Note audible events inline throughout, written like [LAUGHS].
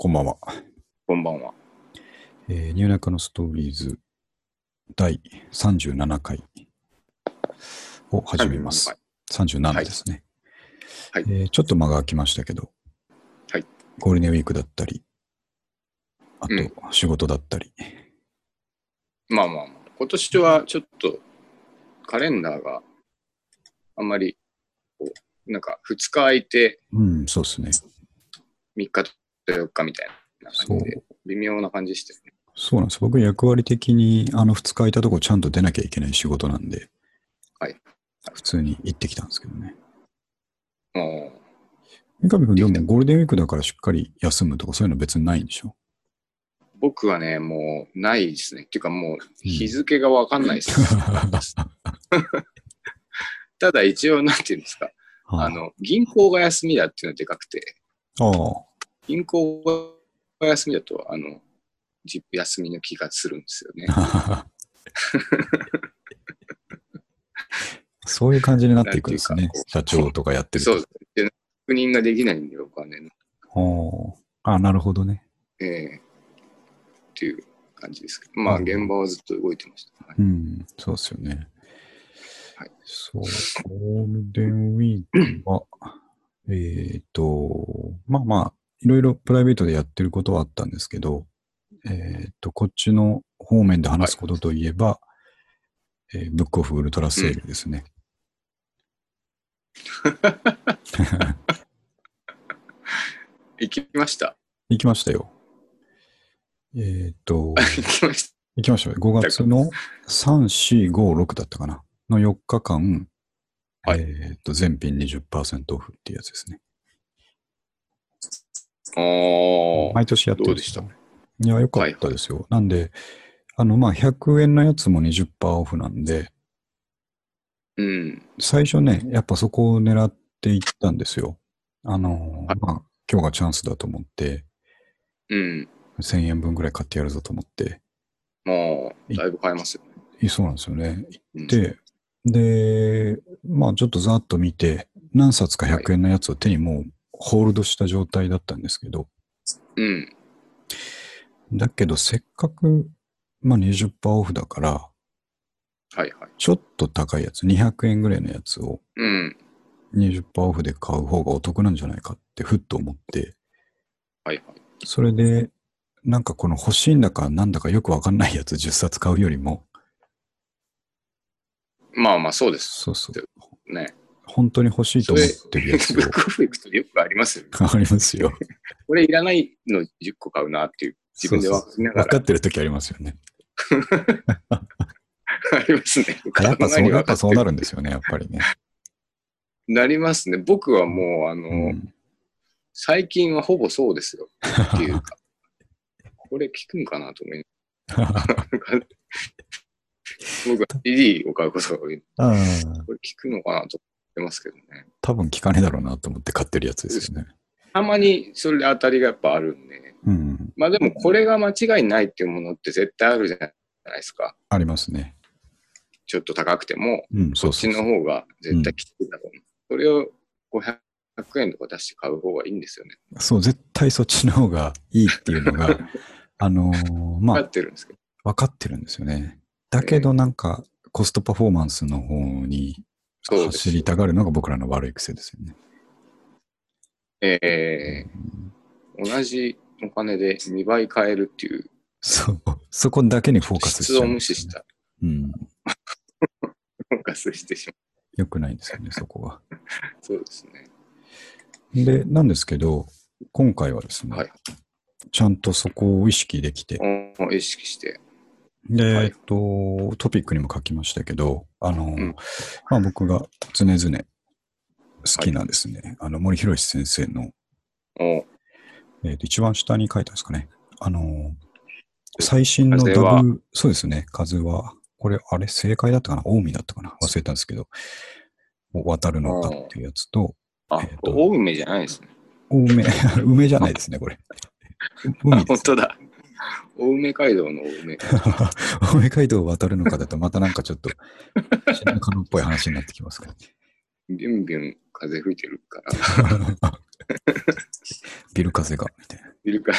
こんばんは。こんばんは。えー、ニューナカのストーリーズ第37回を始めます。37ですね。はいえーちょっと間が空きましたけど、はいゴールデンウィークだったり、あとうん仕事だったり、まあまあまあ、今年はちょっとカレンダーがあんまりこう、なんか2日空いてうん、そうですね。3日と4日みたいな感じで、微妙な感じでしたよね。そうなんです。僕役割的にあの2日空いたとこちゃんと出なきゃいけない仕事なんで、はい普通に行ってきたんですけどね。も三上君でもゴールデンウィークだからしっかり休むとかそういうの別にないんでしょ？う僕はね、もうないですね。っていうかもう日付がわかんないです。[LAUGHS] ただ一応、なんていうんですか、あの、銀行が休みだっていうのはでかくて、ああ、銀行が休みだと、あの、じ休みの気がするんですよね。[LAUGHS] そういう感じになっていくんですね社長とかやってると。そうです。で確認ができないんで、僕はね。おーあ、なるほどね。ええっていう感じですけど。まあ、うん現場はずっと動いてました。はいうん、そうですよね。はいそう、ゴールデンウィークは、えっと、まあまあ、いろいろプライベートでやってることはあったんですけど、えっと、こっちの方面で話すことといえば、えーブックオフウルトラセールですね。[LAUGHS] 行きました？行きましたよ。えっと、[LAUGHS] 行きました。行きましたよ。5月の3、4、5、6だったかな？の4日間、はいえっと、全品20%オフっていうやつですね。毎年やってるんですどうよいや、よかったですよ。なんで、あの、まあ、100円のやつも20%オフなんで、うん。最初ね、やっぱそこを狙っていったんですよ。あの、はいまあ、今日がチャンスだと思って、うん。1000円分ぐらい買ってやるぞと思って、もう、だいぶ買えますよね。いそうなんですよね。うん、で、で、まあちょっとざっと見て、何冊か100円のやつを手にもうホールドした状態だったんですけど、うん。だけどせっかく、まあ20%オフだから、はいはい。ちょっと高いやつ、200円ぐらいのやつをうん。20%オフで買う方がお得なんじゃないかってふっと思って、はいはい。それで、なんかこの欲しいんだかなんだかよくわかんないやつ10冊買うよりも、まあまあ、そうです。そうそう、ね。本当に欲しいと思ってるやつブをックオフ行くとよくありますよね。ありますよ。これいらないの10個買うなっていう、自分で分かりなが分からってる時ありますよね。[LAUGHS] ありますね。やっぱそう、やっぱそうなる。るんですよね、やっぱりね。なりますね。僕はもう、あの、うん、最近はほぼそうですよ。っていうか。[LAUGHS] これ聞くんかなと思い [LAUGHS] 僕は CD を買うことが多い。あこれ聞くのかなと思ってますけどね。多分聞かねえだろうなと思って買ってるやつですよね。たまにそれで当たりがやっぱあるんで。うん。まあでもこれが間違いないっていうものって絶対あるじゃないですか。ありますね。ちょっと高くても、うん、こっちそうそうそう。の方が絶対きついだろうな。それを500円とか出して買う方がいいんですよね。そう、絶対そっちの方がいいっていうのが、[LAUGHS] あのーま分かあ、ってるんですけど。分かってるんですよね。だけどなんか、コストパフォーマンスの方に走りたがるのが僕らの悪い癖ですよね。えうんー、同じお金で2倍買えるっていうそう、そこだけにフォーカスし質をちゃうん無視した。うん。[LAUGHS] フォーカスしてしま良くないんですよね、そこは。う。[LAUGHS] そうですね。で、なんですけど、今回はですね、はいちゃんとそこを意識できて、お意識して。で、はい。えっと、トピックにも書きましたけど、あの、ん。まあ僕が常々好きなですね、あの、森博先生の、お。えっと、一番下に書いたんですかね、あの、最新の風は？ダブ、そうですね、風は、これ、あれ、正解だったかな？近江だったかな？忘れたんですけど、渡るのかっていうやつと、あ、えーと大梅じゃないですね。青梅、[LAUGHS] 梅じゃないですね、これ。あ海。本当だ。大梅街道の大梅。[LAUGHS] 青梅街道を渡るのかだと、またなんかちょっと、死ぬかのっぽい話になってきますから。ビュンビュン風吹いてるから。[LAUGHS] ビル風が、みたいな。いるから。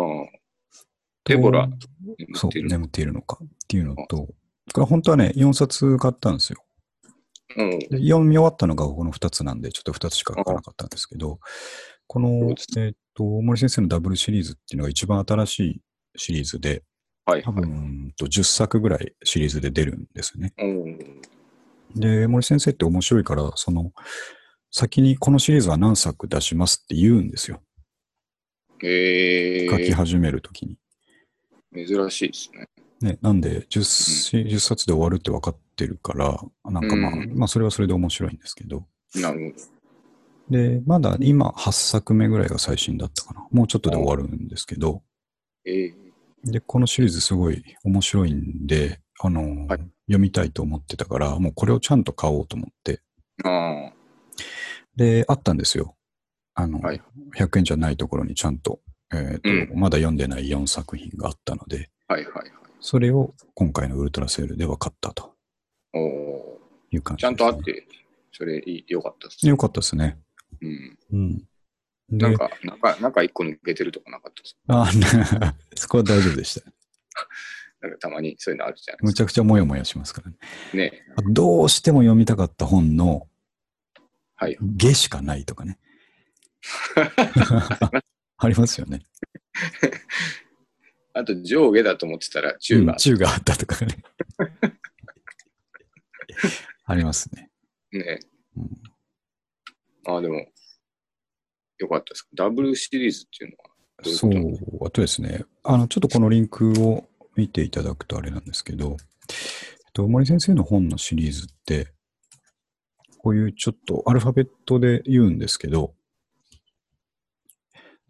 うん。デボラとそう、眠っているのかっていうのと、これ本当はね、4冊買ったんですよ。うん。で読み終わったのがこの2つなんで、ちょっと2つしか書かなかったんですけど、このえっ、と、大森先生のダブルシリーズっていうのが一番新しいシリーズで、はい。多分、と10作ぐらいシリーズで出るんですね。うん。で、森先生って面白いから、その、先にこのシリーズは何作出しますって言うんですよ。え書きー、始めるときに。珍しいですね。ね、なんで10し、10冊で終わるって分かってるから、なんかまあ、うんまあそれはそれで面白いんですけど、なるで、まだ今8作目ぐらいが最新だったかな。もうちょっとで終わるんですけど。えー、で、このシリーズすごい面白いんで、あのーはい読みたいと思ってたから、もうこれをちゃんと買おうと思って、あで、あったんですよ。あの、はい100円じゃないところにちゃんと、えっ、と、うまだ読んでない4作品があったので、あ、はいはいはい。それを今回のウルトラセールでは買ったとおーいう感じちゃんとあって、それいい、よかったですね。ね。よかったですね。うん。うん。でなんか、中、中一個抜けてるとこなかったです。あ [LAUGHS] そこは大丈夫でした。[LAUGHS] なんかたまにそういうのあるじゃないむちですか。ゃくちゃモヤモヤしますからね。ね。あどうしても読みたかった本のはい。下しかないとかね。[LAUGHS] ありますよね。あと上下だと思ってたら中がうん、中があったとかね。ありますね。ね。うんああ、でも、よかったです。ダブルシリーズっていうのはどういうそう、あとですね、あの、ちょっとこのリンクを見ていただくとあれなんですけど、えっと、森先生の本のシリーズって、こういうちょっとアルファベットで言うんですけど、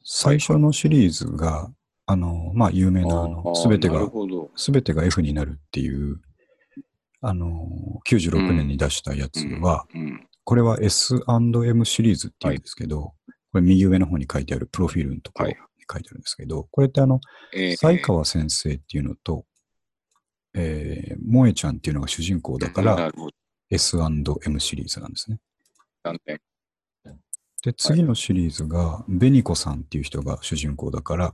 最初のシリーズが、あの、まあ、有名なあの、すべてが。すべてが F になるっていう、あの、96年に出したやつは、うん。これは S&M シリーズっていうんですけど、これ右上の方に書いてあるプロフィールのところに書いてあるんですけど、これってあの、えー西川先生っていうのと、えー、萌えちゃんっていうのが主人公だから。S&M シリーズなんですね。で、次のシリーズが、ベニコさんっていう人が主人公だから、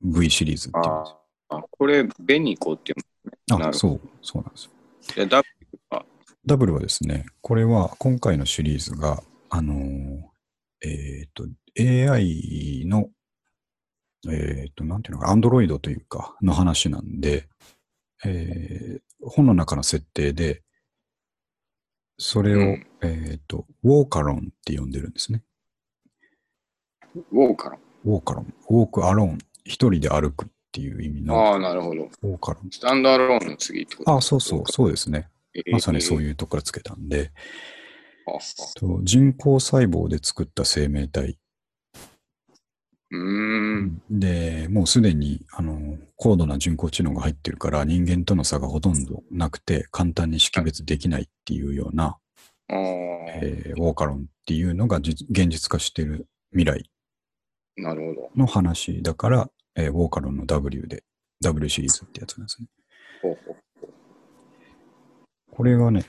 V シリーズっていうんですああ、これ、ベニコっていうよ。あ、そう、そうなんですよ。の。ダブダブルはですね、これは今回のシリーズが、あのーえっ、と、AI の、えっ、と、なんていうのか、アンドロイドというか、の話なんで、えー本の中の設定で、それを、うんえっ、と、ウォーカロンって呼んでるんですね。ウォーカロン。ウォーカロン。ウォークアローン。一人で歩くっていう意味のああ、なるほど。ウォーカロン。スタンドアローンの次ってことあ、そうそう、そうですね。まさにそうう。いうとこからつけたんで、と人工細胞で作った生命体うーん。で、もうすでに、あの、高度な人工知能が入ってるから、人間との差がほとんどなくて、簡単に識別できないっていうような、えーウォーカロンっていうのが実現実化している未来なるほど。の話だから、えーウォーカロンの W で、W シリーズってやつなんですね。ほうほうこれがね、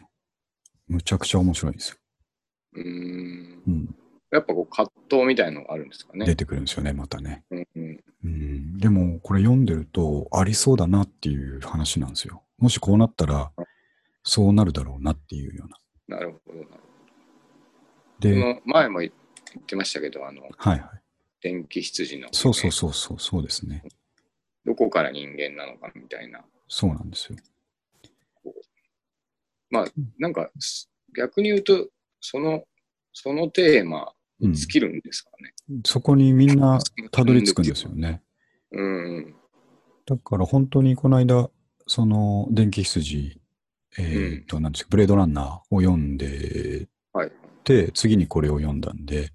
むちゃくちゃ面白いんですよ。うーん。うん。やっぱこう葛藤みたいのがあるんですかね。出てくるんですよね、またね。うんうん。うん。でも、これ読んでると、ありそうだなっていう話なんですよ。もしこうなったら、そうなるだろうなっていうような。なるほど。なるほで、ど。その前も言ってましたけど、あの、はいはい。電気羊の、そうそうそうそう、そうですね。どこから人間なのかみたいな。そうなんですよ。まあ、なんか、す逆に言うと、その、そのテーマ尽きるんですかね。そこにみんなたどり着くんですよね。うんうん。だから本当にこの間、その電気羊、えっ、と、なんですか、ブレードランナーを読んではい。て、次にこれを読んだんで、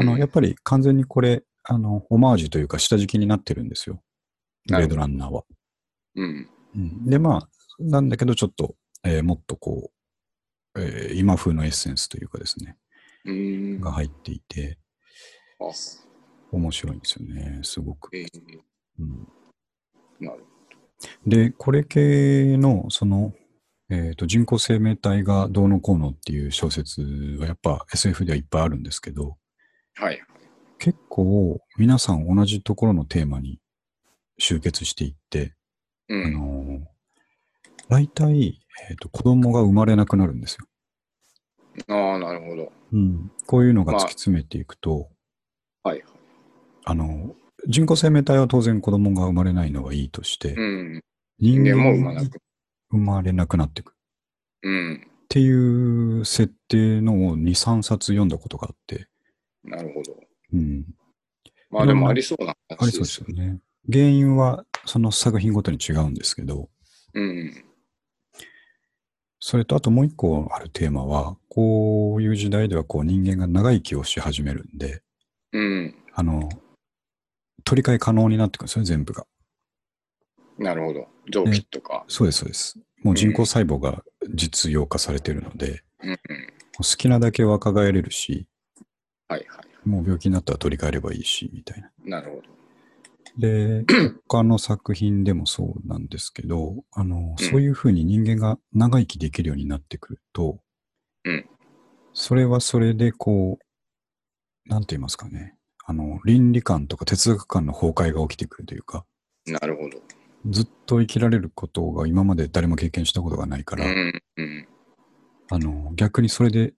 あの、うんやっぱり完全にこれ、あの、オマージュというか下敷きになってるんですよ。ブレードランナーは。うん。うん、で、まあ、なんだけど、ちょっと、えーもっとこう、えー今風のエッセンスというかですね。が入っていて、あ面白いんですよね、すごく。えーうんなるで、これ系の、その、えっ、と、人工生命体がどうのこうのっていう小説はやっぱ SF ではいっぱいあるんですけど、はい。結構皆さん同じところのテーマに集結していって、あうん。の、大体、えっ、と、子供が生まれなくなるんですよ。ああ、なるほど。うん。こういうのがまあ突き詰めていくと、はいはい。あの、人工生命体は当然子供が生まれないのはいいとして、うん。人人間も生まなく。生まれなくなっていく。うん。っていう設定のを2、3冊読んだことがあって、なるほど。うん。まあでもありそうなありそうで話です。よね。原因はその作品ごとに違うんですけど、うん。それとあともう一個あるテーマは、こういう時代ではこう人間が長生きをし始めるんで、うん。あの、取り替え可能になってくるんですよね、全部が。なるほど。臓器とか。そうです、そうです。もう人工細胞が実用化されてるので、うんうん。好きなだけ若返れるし、はいはい。もう病気になったら取り替えればいいし、みたいな。なるほど。で、他の作品でもそうなんですけど、あの、そういうふうに人間が長生きできるようになってくると、うんそれはそれでこう、なんて言いますかね、あの、倫理観とか哲学観の崩壊が起きてくるというか、なるほど。ずっと生きられることが今まで誰も経験したことがないから、うん。うん。あの、逆にそれで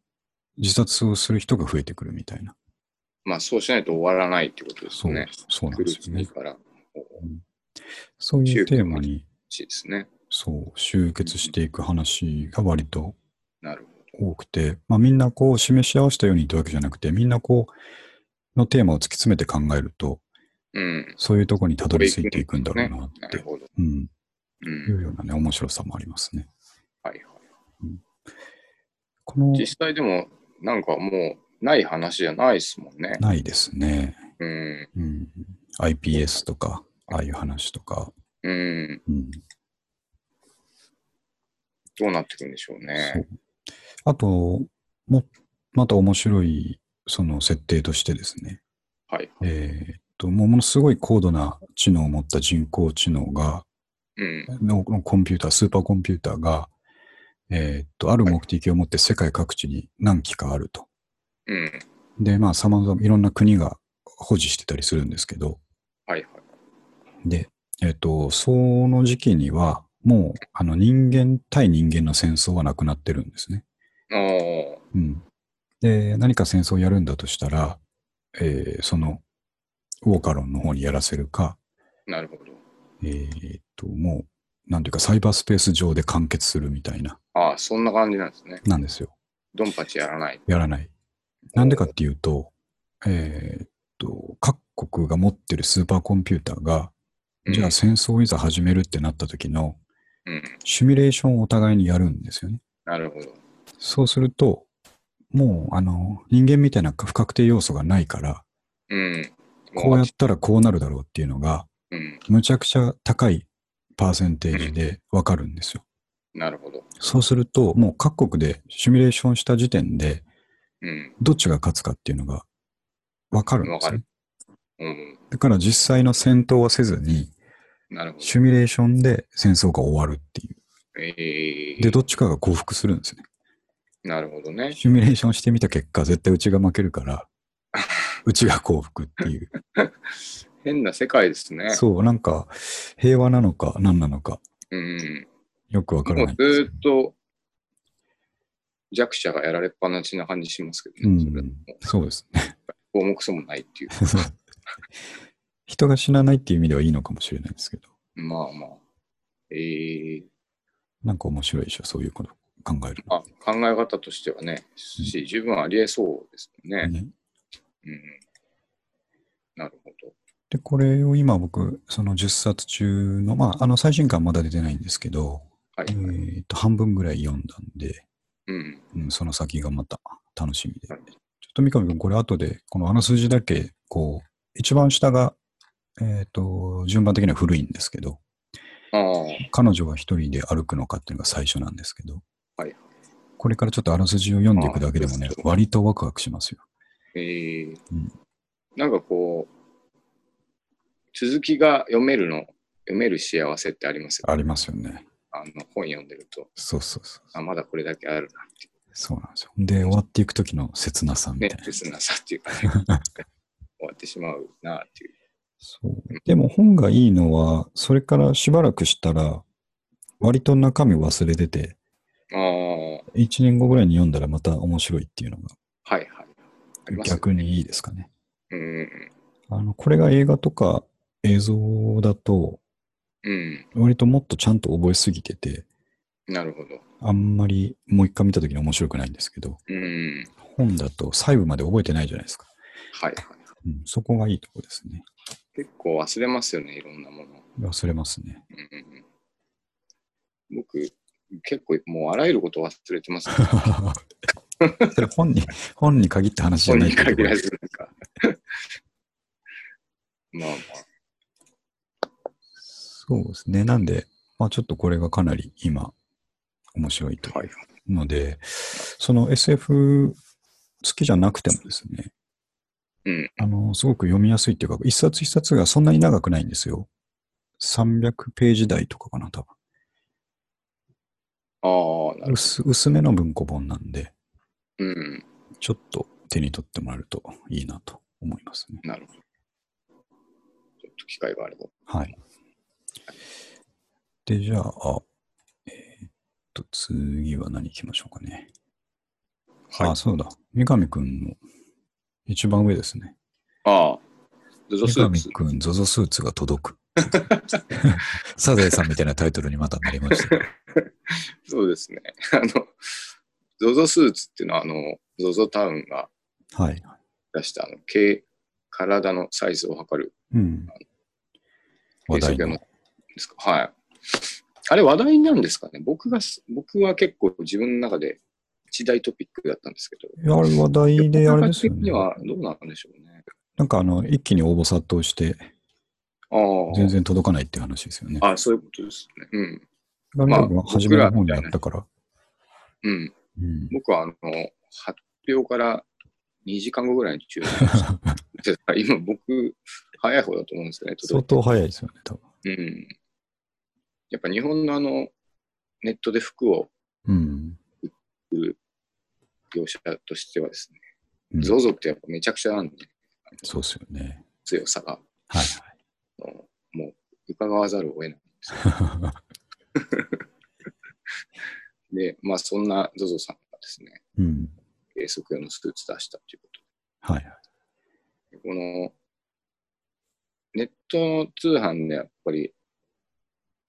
自殺をする人が増えてくるみたいな。まあそうしないと終わらないってことですそう、ね。そうなんですよね。から。そういうテーマに、ね。そう、集結していく話が割と多くて、まあみんなこう示し合わせたようにというわけじゃなくて、みんなこう、のテーマを突き詰めて考えると、ど。うん。そういうところにたどり着いていくんだろうなって。うん、う。いうんようなね、面白さもありますね。はいはい。この、実際でも、なんかもう、ない話じゃないですもんね。ないですね。うん。うん、iPS とか、ああいう話とか、うん。うん、どうなっていくんでしょうそね。う。あと、も、また面白い、その設定としてですね、はい。えーっと、もうものすごい高度な知能を持った人工知能が、うん。ののコンピューター、スーパーコンピューターが、えーっと、ある目的を持って世界各地に何機かあると。うん。で、まあ、様々、いろんな国が保持してたりするんですけど、はいはい。で、えーっと、その時期には、もう、あの、人間対人間の戦争はなくなってるんですね。おー。うん。で、何か戦争をやるんだとしたら、えーその、ウォーカロンの方にやらせるか、なるほど。えーっと、もう、なんていうか、サイバースペース上で完結するみたいな、ああ、そんな感じなんですね。なんですよ。ドンパチやらない。やらない。なんでかっていうと、えーっと、各国が持ってるスーパーコンピューターが、じゃあ戦争をいざ始めるってなった時の、うん。シミュレーションをお互いにやるんですよね。なるほど。そうすると、もう、あの、人間みたいな不確定要素がないから、うん。こうやったらこうなるだろうっていうのが、うん。むちゃくちゃ高いパーセンテージでわかるんですよ。なるほど。そうすると、もう各国でシミュレーションした時点で、うん。どっちが勝つかっていうのがわかるんですねわかる。うん。だから実際の戦闘はせずに、なるほど。シミュレーションで戦争が終わるっていう。ええで、どっちかが降伏するんですね。なるほどね。シミュレーションしてみた結果、絶対うちが負けるから、[LAUGHS] うちが降伏っていう。変な世界ですね。そう、なんか、平和なのか何なのか、うん。よくわからないんですずーっと弱者がやられっぱなしな感じしますけどうね。それん、そうですね。項目そもないっていう。[LAUGHS] 人が死なないっていう意味ではいいのかもしれないですけど、まあまあ。ええなんか面白いでしょ、そういうこと考えるの。あ、考え方としてはね、し、十分ありえそうですよね。ね、うん。なるほど。で、これを今僕、その10冊中の、まあ、あの最新刊まだ出てないんですけど、はい。えーと、半分ぐらい読んだんで、うん。うん、その先がまた楽しみで。ちょっと三上君、これ後で、このあらすじだけ、こう、一番下が、えっ、と、順番的には古いんですけど、ああ、彼女は一人で歩くのかっていうのが最初なんですけど、はいこれからちょっとあらすじを読んでいくだけでもね割とワクワクしますよ。ええうんなんかこう、続きが読めるの、読める幸せってありますよね。ありますよね。あの本読んでると、そうそうそう。あ、まだこれだけあるなっていそうなんですよ。で、終わっていく時の切なさう。みたい、な。ね切なさっていうかね。[LAUGHS] 終わってしまうなっていう。そう。でも本がいいのは、それからしばらくしたら、割と中身忘れてて、ああ、は1年後ぐらいに読んだらまた面白いっていうのがいはい。ありますね逆にいいですかね。うんあの、これが映画とか映像だと、うん。割ともっとちゃんと覚えすぎてて、うん。なるほど。あんまりもう一回見た時に面白くないんですけど、うん。本だと細部まで覚えてないじゃないですか。はいはい。うん、そこがいいとこですね。結構忘れますよね、いろんなもの。忘れますね。うん僕、結構もうあらゆること忘れてます、ね。[LAUGHS] それ本に、本に限った話じゃ本ないけどに限らず、なんか。[LAUGHS] まあまあ。そうですね。なんで、まあちょっとこれがかなり今、面白いとはい。いうので、その SF 好きじゃなくてもですね、うん。あの、すごく読みやすいっていうか、一冊一冊がそんなに長くないんですよ。300ページ台とかかな、多ああ、な分。る薄薄めの文庫本なんで、ほど。うん。ちょっと手に取ってもらえるといいなと思いますね。なるほど。ちょっと機会があれば。はい。で、じゃあ、えーっと、次は何行きましょうかね。はいあ、そうだ。三上くんの一番上ですね。ああ、ゾゾス三ーツ。上くん、ゾゾスーツが届く。[LAUGHS] サザエさんみたいなタイトルにまたなりました。[LAUGHS] そうですね。あの、ゾゾスーツっていうのは、あの、ゾゾタウンがはい。出した、あの、軽、体のサイズを測るうん。話題の。ですか？はい。あれ話題なんですかね？僕がす、僕は結構自分の中で一大トピックだったんですけど。いや、あれ話題であれですよね。はどうなんでしょうね。なんかあの、一気に応募殺到して、ああ。全然届かないっていう話ですよね。あそういうことですね。うん。ガミ君は初めの方にあったから。うん。うん。僕は、あの、発表から2時間後ぐらいに注文した。[LAUGHS] 今、僕、早い方だと思うんですよね。相当早いですよね、多分。うん。やっぱ日本のあの、ネットで服をうん。売る業者としてはですね、うん ZOZO ってやっぱめちゃくちゃなんで、そうですよね。強さが、はいあのもう伺わざるを得ないんですよ。は [LAUGHS] で、まあそんな ZOZO さんがですね、い。うん。計測用のスーツ出したというこはいはい。とで。この、ネットの通販でやっぱり、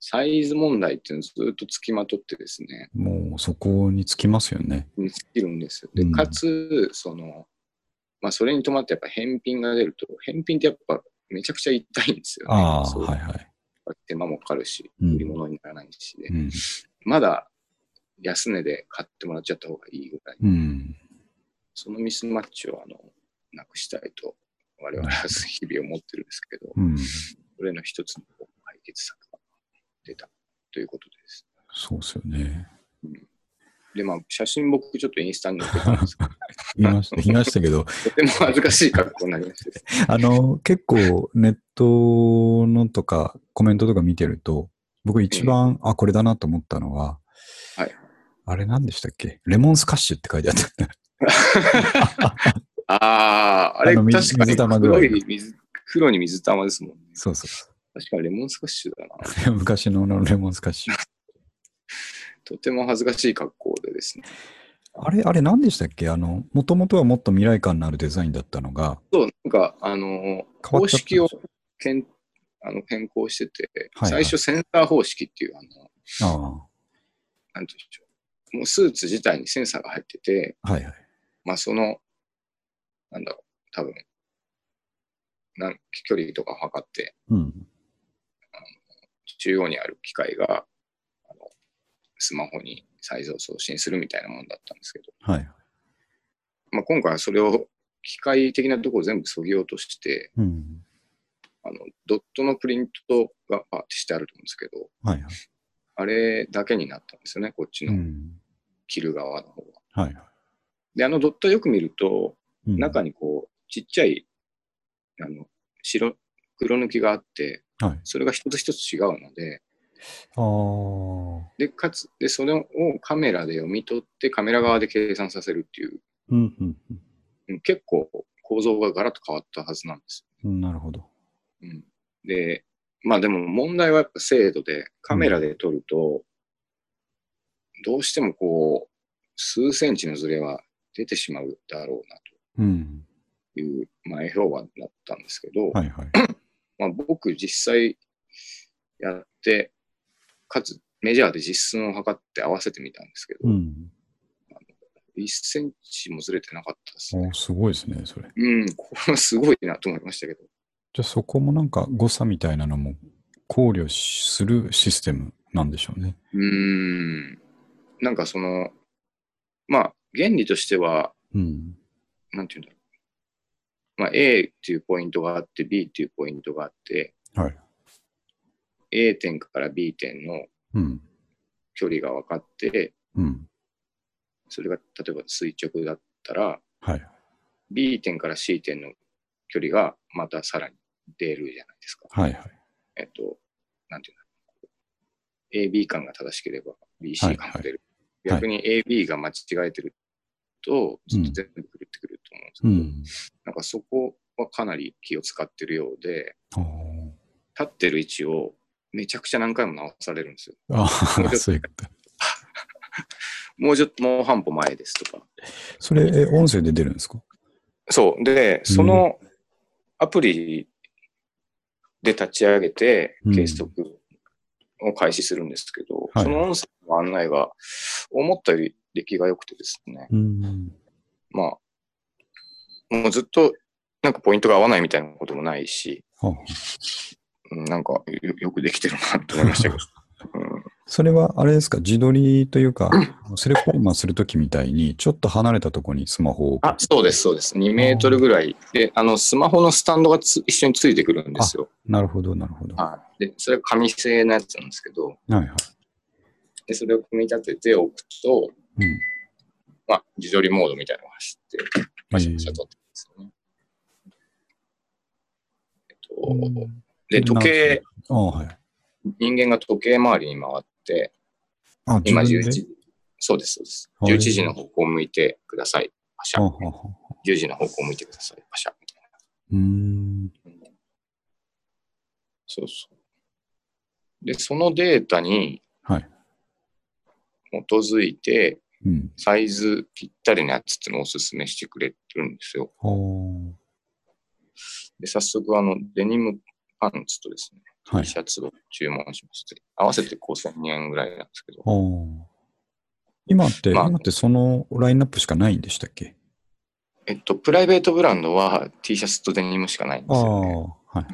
サイズ問題っていうのをずっとつきまとってですね、もうそこにつきますよね。見つけるんですよ。で、うんかつ、その、まあそれに伴ってやっぱ返品が出ると、返品ってやっぱめちゃくちゃ痛いんですよね。ああ、そうはいはい。手間もかかるし、うん売り物にならないしで、うん。まだ安値で買ってもらっちゃった方がいいぐらい、うん。そのミスマッチをあのなくしたいと、我々は日々思ってるんですけど、うん。それの一つの解決策が出たということです。そうですよね。で、まあ、写真僕ちょっとインスタに載っけたんですけど、言 [LAUGHS] いました、言いましたけど、とても恥ずかしい格好になりました。[LAUGHS] あの、結構ネットのとかコメントとか見てると、僕一番、あ、これだなと思ったのは、はい。あれ何でしたっけ？レモンスカッシュって書いてあった。[LAUGHS] ああ、あれ確かに水玉ぐらい黒に水玉ですもんね。そうそうそ確かにレモンスカッシュだな。う。[LAUGHS] 昔のレモンスカッシュ。とても恥ずかしい格好でですね。あれ、あれ何でしたっけ？あの、もともとはもっと未来感のあるデザインだったのが、そう、なんか、あの、方式をけんあの変更してて、はいはい最初センサー方式っていう、あの、あなんていうんでしょう。もうスーツ自体にセンサーが入ってて、あ、はいはい。まあその、なんだろう、多分、なん距離とかを測って、うん。中央にある機械が、あのスマホにサイズを送信するみたいなものだったんですけど、はい。まあ、今回はそれを機械的なところを全部削ぎ落として、うん。あのドットのプリントがパーってしてあると思うんですけど、はいはい。あれだけになったんですよね、こっちのうん。着る側の方は。はいはい。で、あのドットよく見ると、うん中にこう、ちっちゃい、あの、白、黒抜きがあって、はい。それが一つ一つ違うので。で、かつ、で、それをカメラで読み取って、カメラ側で計算させるっていう、うんうんうん。うん結構構造がガラッと変わったはずなんですうんなるほど。よ。うん、で、まあでも問題はやっぱ精度で、カメラで撮ると、どうしてもこう、数センチのズレは出てしまうだろうなうん。という前評判だったんですけど、はいはい。まあ、僕実際やって、かつメジャーで実寸を測って合わせてみたんですけど、うん。1センチもずれてなかったですねお。すごいですね、それ。うん、これはすごいなと思いましたけど。じゃあそこもなんか誤差みたいなのも考慮するシステムなんでしょうね。うーん、なんかその、まあ、原理としては、うん。なんていうんだろう。まあ、A っていうポイントがあって、B っていうポイントがあって、はい。A 点から B 点のうん。距離が分かって、うん。それが例えば垂直だったら、はい。B 点から C 点の距離がまたさらに出るじゃないですか。はいはい。えっと、なんていうんだろう。AB 間が正しければ BC 間が出る。はい逆に AB が間違えてると、ずっと全部狂ってくると思うんですけど、うん。なんかそこはかなり気を使ってるようで、立ってる位置をめちゃくちゃ何回も直されるんですよ。ああ、そういうこと。[LAUGHS] もうちょっと、もう半歩前ですとか。それ、え音声で出るんですか？そう。で、そのアプリで立ち上げてうん計測を開始するんですけど、はいその音声の案内が思ったより出来が良くてですね、うん。まあ、もうずっとなんかポイントが合わないみたいなこともないし、はあうんなんかよよくできてるなと思いましたけど。[LAUGHS] うんそれはあれですか、自撮りというか、セレクトーマーするときみたいに、ちょっと離れたところにスマホを。あ、そうです、そうです。2メートルぐらいで、あの、スマホのスタンドがつ一緒についてくるんですよ。なるほど、なるほど。ははい。で、それが紙製のやつなんですけど、いはい。で、それを組み立てておくと、うん。まあ、自撮りモードみたいなのが走って、はい写真撮ってるんですよね。えっと、うんで、時計、ああ、はい。人間が時計回りに回って、あ、今11自分で？時、そうです、そうです。はい11時の方向を向いてください。パシャ。はあはあはあ10時の方向を向いてください。パシャ。みたいうーん。な。そうそう。で、そのデータにはい。基づいて、うん。サイズぴったりなやつってのをおすすめしてくれてるんですよ。はで、早速、あの、デニムパンツとですね、あ。は T い。シャツを注文しまして、合わせて5000円ぐらいなんですけど、はあ。今って、まあ今ってそのラインナップしかないんでしたっけ？えっと、プライベートブランドは T シャツとデニムしかないんですよね。はい。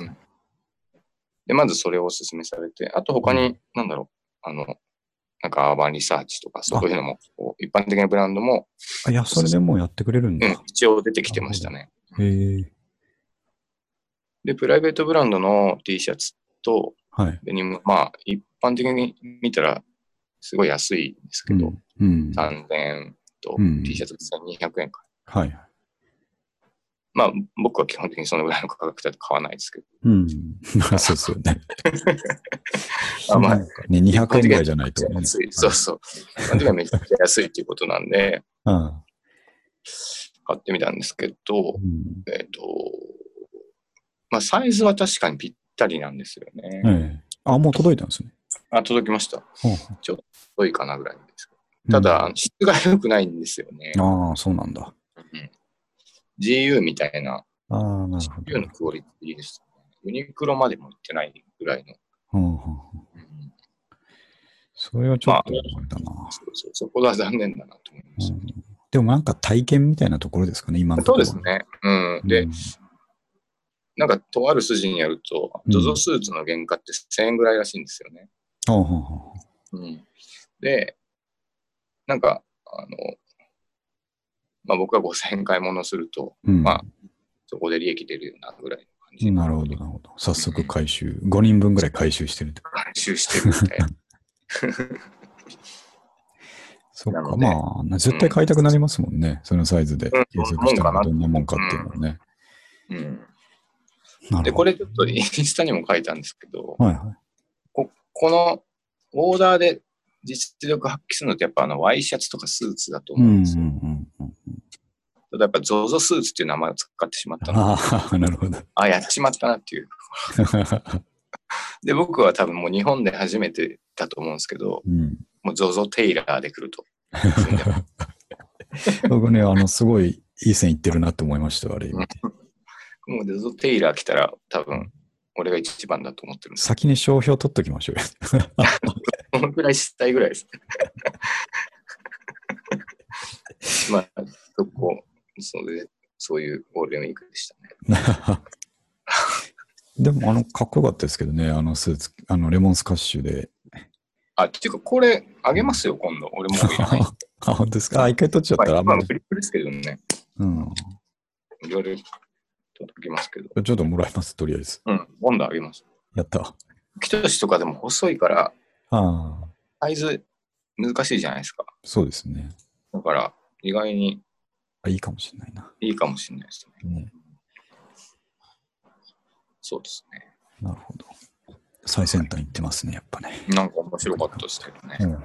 で、まずそれをおすすめされて、あと他に、なんだろう、あの、なんかアーバンリサーチとか、そういうのも、一般的なブランドも、あ、いや、それでもうやってくれるんだ。うん、一応出てきてましたね。へえ。で、プライベートブランドの T シャツとはい。デニム、まあ、一般的に見たら、すごい安いんですけど、うん。うん。3000円とうん T シャツ1200円か。はい。まあ、僕は基本的にそのぐらいの価格だと買わないですけど。うん。[LAUGHS] [LAUGHS] まあ、そうですよね。あまあね、200円ぐらいじゃないと、ね。安い。そうそう。基本的にはめちゃくちゃ安いっていうことなんで、あ [LAUGHS] 買ってみたんですけどう、ん。えっ、と、まあ、サイズは確かにぴったりなんですよね。ええ。あ、もう届いたんですね。あ、届きました。ほう遠いかなぐらいです。ほたうだ、質が良くないんですよね。ああ、そうなんだ。うん GU みたいな、ああ、なるほど。GU のクオリティでしたね。ユニクロまでも行ってないぐらいの。ほうほうんそれはちょっとあれだな。そうそうそこは残念だなと思いました。うんでもなんか体験みたいなところですかね、今のところ。そうですね。うん。で、うんなんか、とある筋によると、うん ZOZO スーツの原価って1000円ぐらいらしいんですよね。うん。で、なんか、あの、まあ僕が5000円買い物すると、う。うんまあそこで利益出るようなぐらいの感じ。なるほど、なるほど。早速回収。5人分ぐらい回収してる。回収してるみたいな。[LAUGHS] そっか、まあ、絶対買いたくなりますもんね。そのサイズでうん計測したらどんなもんかっていうのはね。うん。なるで。これちょっとインスタにも書いたんですけど、はいはい。ここのオーダーで実力発揮するのってやっぱあのワイシャツとかスーツだとうんうん思うんですよ。うんうん。ただやっぱ ZOZO スーツっていう名前を使ってしまったので、ああ、なるほど。あ、やっちまったなっていう。で、僕は多分もう日本で初めてだと思うんですけど、うん。もう ZOZO テイラーで来ると。[LAUGHS] 僕ね、あの、すごいいい線いってるなって思いましたよ、あれ見て。もう ZOZO テイラー来たら多分俺が一番だと思ってるんです。先に商標取っときましょうよ。[LAUGHS] このくらいしたいぐらいです。まあ、そこ、それで、そういうゴールデンウィークでしたね。[LAUGHS] でも、あの、かっこよかったですけどね、あのスーツ、あの、レモンスカッシュで。あ、っていうか、これ、あげますよ、今度。俺もういらない。[LAUGHS] あ、本当ですか？あ、一回取っちゃったら、あんまり。まあ今プリプリですけどね。うん。いろいろ届きますけど。ちょっともらいます、とりあえず。うん、今度あげます。やった。キトシとかでも細いから、ああ、サイズ難しいじゃないですか。そうですね。だから、意外にあいいかもしれないな。いいかもしれないですね。ね、そうですね。なるほど。最先端行ってますね、やっぱね。なんか面白かったですけどね。うん。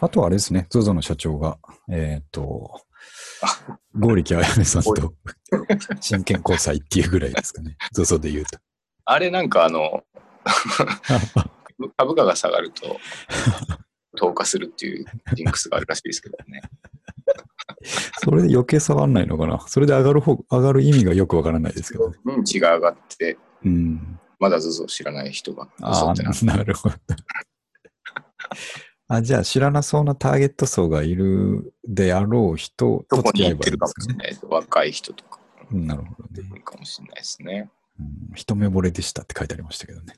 あとはあれですね、ZOZO の社長が、えーっと、剛力あやめさんと [LAUGHS] 真剣交際っていうぐらいですかね、ZOZO で言うと。あれなんかあの、[LAUGHS] 株価が下がると、投下するっていうジンクスがあるらしいですけどね。[LAUGHS] それで余計下がらないのかな？それで上がる方、上がる意味がよくわからないですけどね。認知が上がって、うん。まだズゾを知らない人が、ああなるほど。あ、じゃあ知らなそうなターゲット層がいるであろう人と付き合えばいいですかね。しれないです。若い人とか、うんなるほどね、いるかもしれないですね。うん。一目惚れでしたって書いてありましたけどね。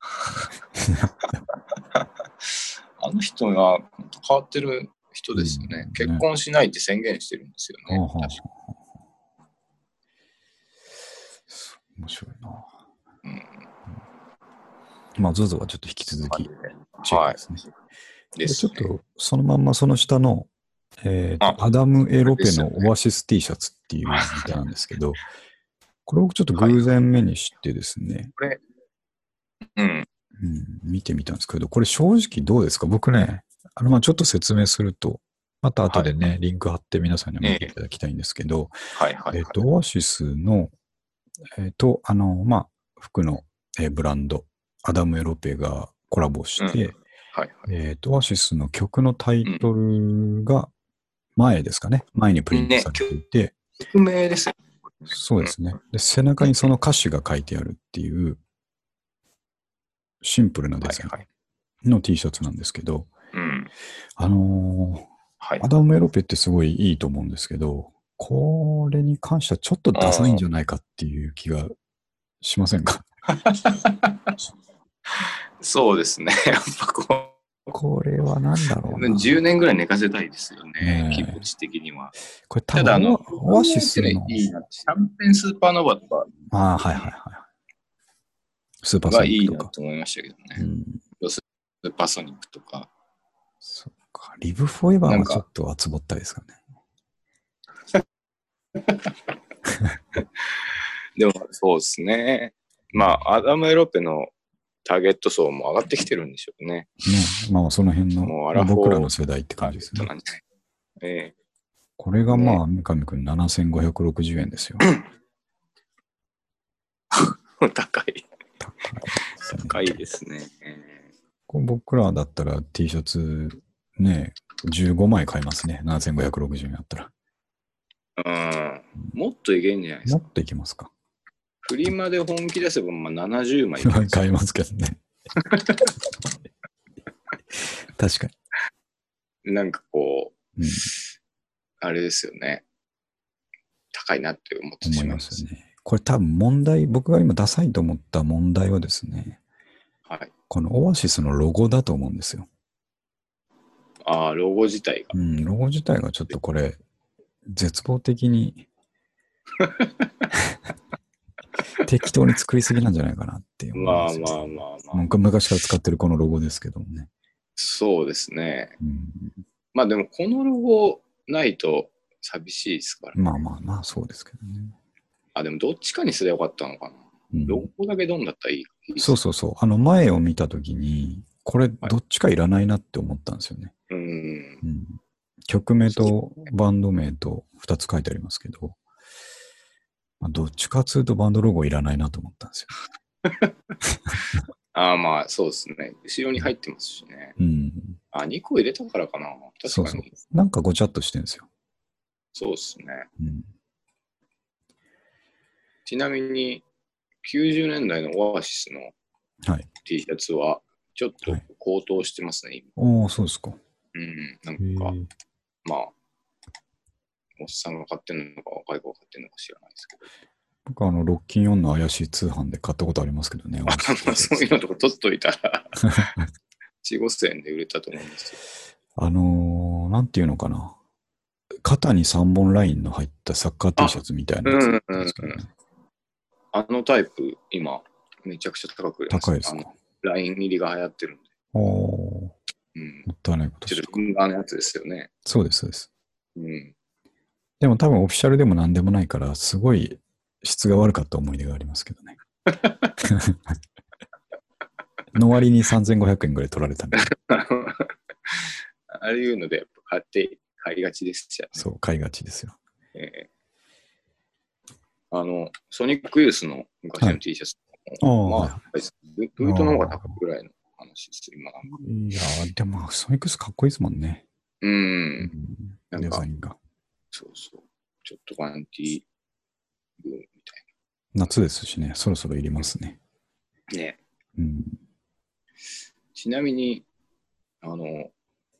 [LAUGHS] あの人が変わってる人ですよね。うん結婚しないって宣言してるんですよね。確か面白いな。うんまあ、ZOZO はちょっと引き続きはいクですね。。でですちょねっとそのまんまその下の、えーアダム・エロペのオアシス T シャツっていうネタなんですけど、これをちょっと偶然目にしてですね、これ、うん。うん、見てみたんですけど、これ正直どうですか？僕ね、あのまあちょっと説明すると、また後でね、リンク貼って皆さんにも見ていただきたいんですけど、はいはい、はい。えっ、と、オアシスの、えっ、と、あの、まあ、服の、えーブランド、アダム・エロペがコラボして、はいはい。えっ、と、オアシスの曲のタイトルが前ですかね？前にプリントされていて、匿名ですよ。そうですね。で、背中にその歌詞が書いてあるっていう、シンプルなデザイはいはい。ンの T シャツなんですけど、うん。あのーはいア。ダム・エロペってすごいいいと思うんですけど、これに関してはちょっとダサいんじゃないかっていう気がしませんか？[LAUGHS] そうですね。やっぱここれは何だろう、うな。10年ぐらい寝かせたいですよね気持ち的には。これ多ただ、あ分の、オアシスの。いいな。シャンペンスーパーノヴァとかああ、はいはいはい。スーパーソニックとか。なと思いましたけどね。うん。スーパーソニックとか。そっか。リブフォーエバーはちょっと厚ぼったいですかね。[LAUGHS] でも、そうですね。まあ、アダム・エロペのターゲット層も上がってきてるんでしょうね。ね。まあその辺の僕らの世代って感じですね。ットなんじゃないえこれがまあ、三上くん7560円ですよ。え [LAUGHS] 高い。高いですね僕らだったら T シャツね、15枚買いますね。7560円あったら。えうん。もっといけんじゃないですか。もっといきますか。フリマで本気出せば、まあ、70枚いけます [LAUGHS] 買いますけどね。[LAUGHS] 確かなんかこう、に、うん、あれですよね。高いなって思ってしままいますす。よね。これ多分問題、僕が今ダサいと思った問題はですね、はい。このオアシスのロゴだと思うんですよ。ああ、ロゴ自体が。うん、ロゴ自体がちょっとこれ、絶望的に [LAUGHS] 適当に作りすぎなんじゃないかなっていうまあまあまあまあ。僕昔から使ってるこのロゴですけどもね。そうですね。うん、まあでも、このロゴないと寂しいですから。まあまあまあ、そうですけどね。あ、でもどっちかにすればよかったのかな。うんロゴだけドンだったらいい。いいそうそうそう。あの前を見たときに、これどっちかいらないなって思ったんですよね。うん。うん、曲名とバンド名と2つ書いてありますけど、まあ、どっちかというとバンドロゴいらないなと思ったんですよ。[LAUGHS] ああ、まあ、そうですね。後ろに入ってますしね。うん。あ、2個入れたからかな。そうそう確かに。。なんかごちゃっとしてるんですよ。そうですね。うん。ちなみに、90年代のオアシスのはい。T シャツは、ちょっとはい高騰してますね、今。おー、そうですか。うん。なへんか、ーまあ、おっさんが買ってんのか若い子が買ってんのか知らないですけど。僕はあの、ロッキン4の怪しい通販で買ったことありますけどね。[LAUGHS] あそういうのとか取っといたら、4、5千円で売れたと思うんですあのー、なんていうのかな。肩に3本ラインの入ったサッカー T シャツみたいなやつなんですけどね。よ。あのタイプ、今、めちゃくちゃ高く売れます高いですか？ライン入りが流行ってるんで。おー、うん。もったいないことちょっとしてる。軍側のやつですよね。そうです、そうです。うん。でも多分オフィシャルでも何でもないから、すごい質が悪かった思い出がありますけどね。[LAUGHS] の割に3500円ぐらい取られたんで、[LAUGHS] ああいうので、買って、買いがちですよね。そう、買いがちですよ。えーあの、ソニックユースの昔のはい T シャツはいやっぱりブブートの方が高いぐらいの話です、今。いやー、でも、ソニックスかっこいいですもんね。う。うんんなんかデザインが。そうそう。ちょっとパンティーブームみたい夏ですしね、そろそろいりますね。な。ね。うん。ちなみに、あの、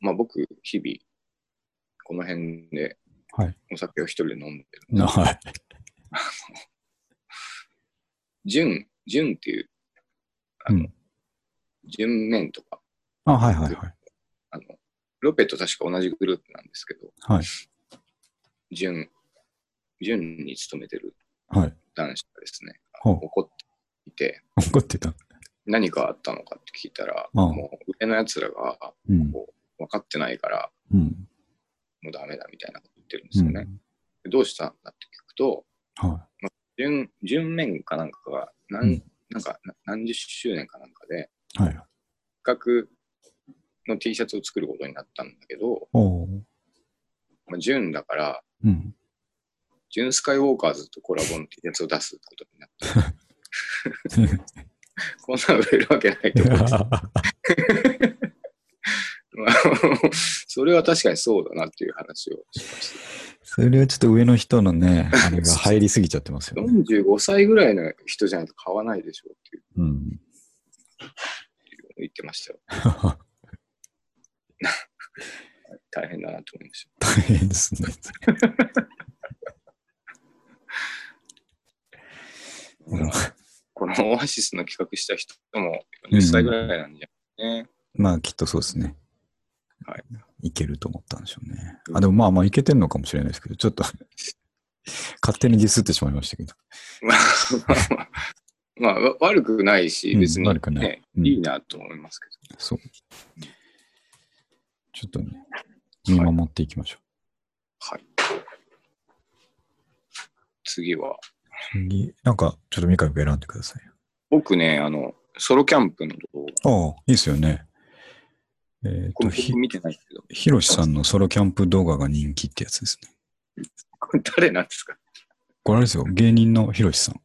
まあ、僕、日々、この辺ではい。お酒を一人で飲んでる。な [LAUGHS] はい。[LAUGHS] 純、純っていう、あの、うん純麺とか、あ、はいはいはい。あの、ロペと確か同じグループなんですけど、はい。純、純に勤めてるはい。男子がですね、ほう怒っていて、怒ってた。何かあったのかって聞いたら、ああもう上の奴らがうん。分かってないから、うん。もうダメだみたいなこと言ってるんでうんすよね。でどうしたんだって聞くと、は純、純麺かなんかが何、うんなんかな何十周年かなんかで、い。はい。企画の T シャツを作ることになったんだけど。まあ、純だから、うん。純スカイウォーカーズとコラボの T シャツを出すことになって、[LAUGHS] こんなの売れるわけないと思って、[LAUGHS] まあそれは確かにそうだなっていう話をしましそれはちょっと上の人のね、[LAUGHS] あれが入りすぎちゃってますた。よね。45歳ぐらいの人じゃないと買わないでしょうっていううん。言ってましたよ。[LAUGHS] 大変だなと思いまし大変ですね。うんた。このオアシスの企画した人も40歳ぐらいなんじゃね。まあ、きっとそうですね。はい。いけると思ったんでしょうね。うんあ、でもまあまあいけてんのかもしれないですけど、ちょっと [LAUGHS] 勝手にディスってしまいましたけど。まあ、まあ、わ悪くないし、うん別に、ね悪くないうんいいなと思いますけど。そう。ちょっとね、見守っていきましょはい。次は、う。次、なんか、ちょっと三上君選んでくださいよ。僕ね、あの、ソロキャンプの動画、ああ、いいですよね。えっ、と、これひ僕、見てないけど、ひろしさんのソロキャンプ動画が人気ってやつですね。こ [LAUGHS] れ誰なんですか？これあれですよ、芸人のひろしさん。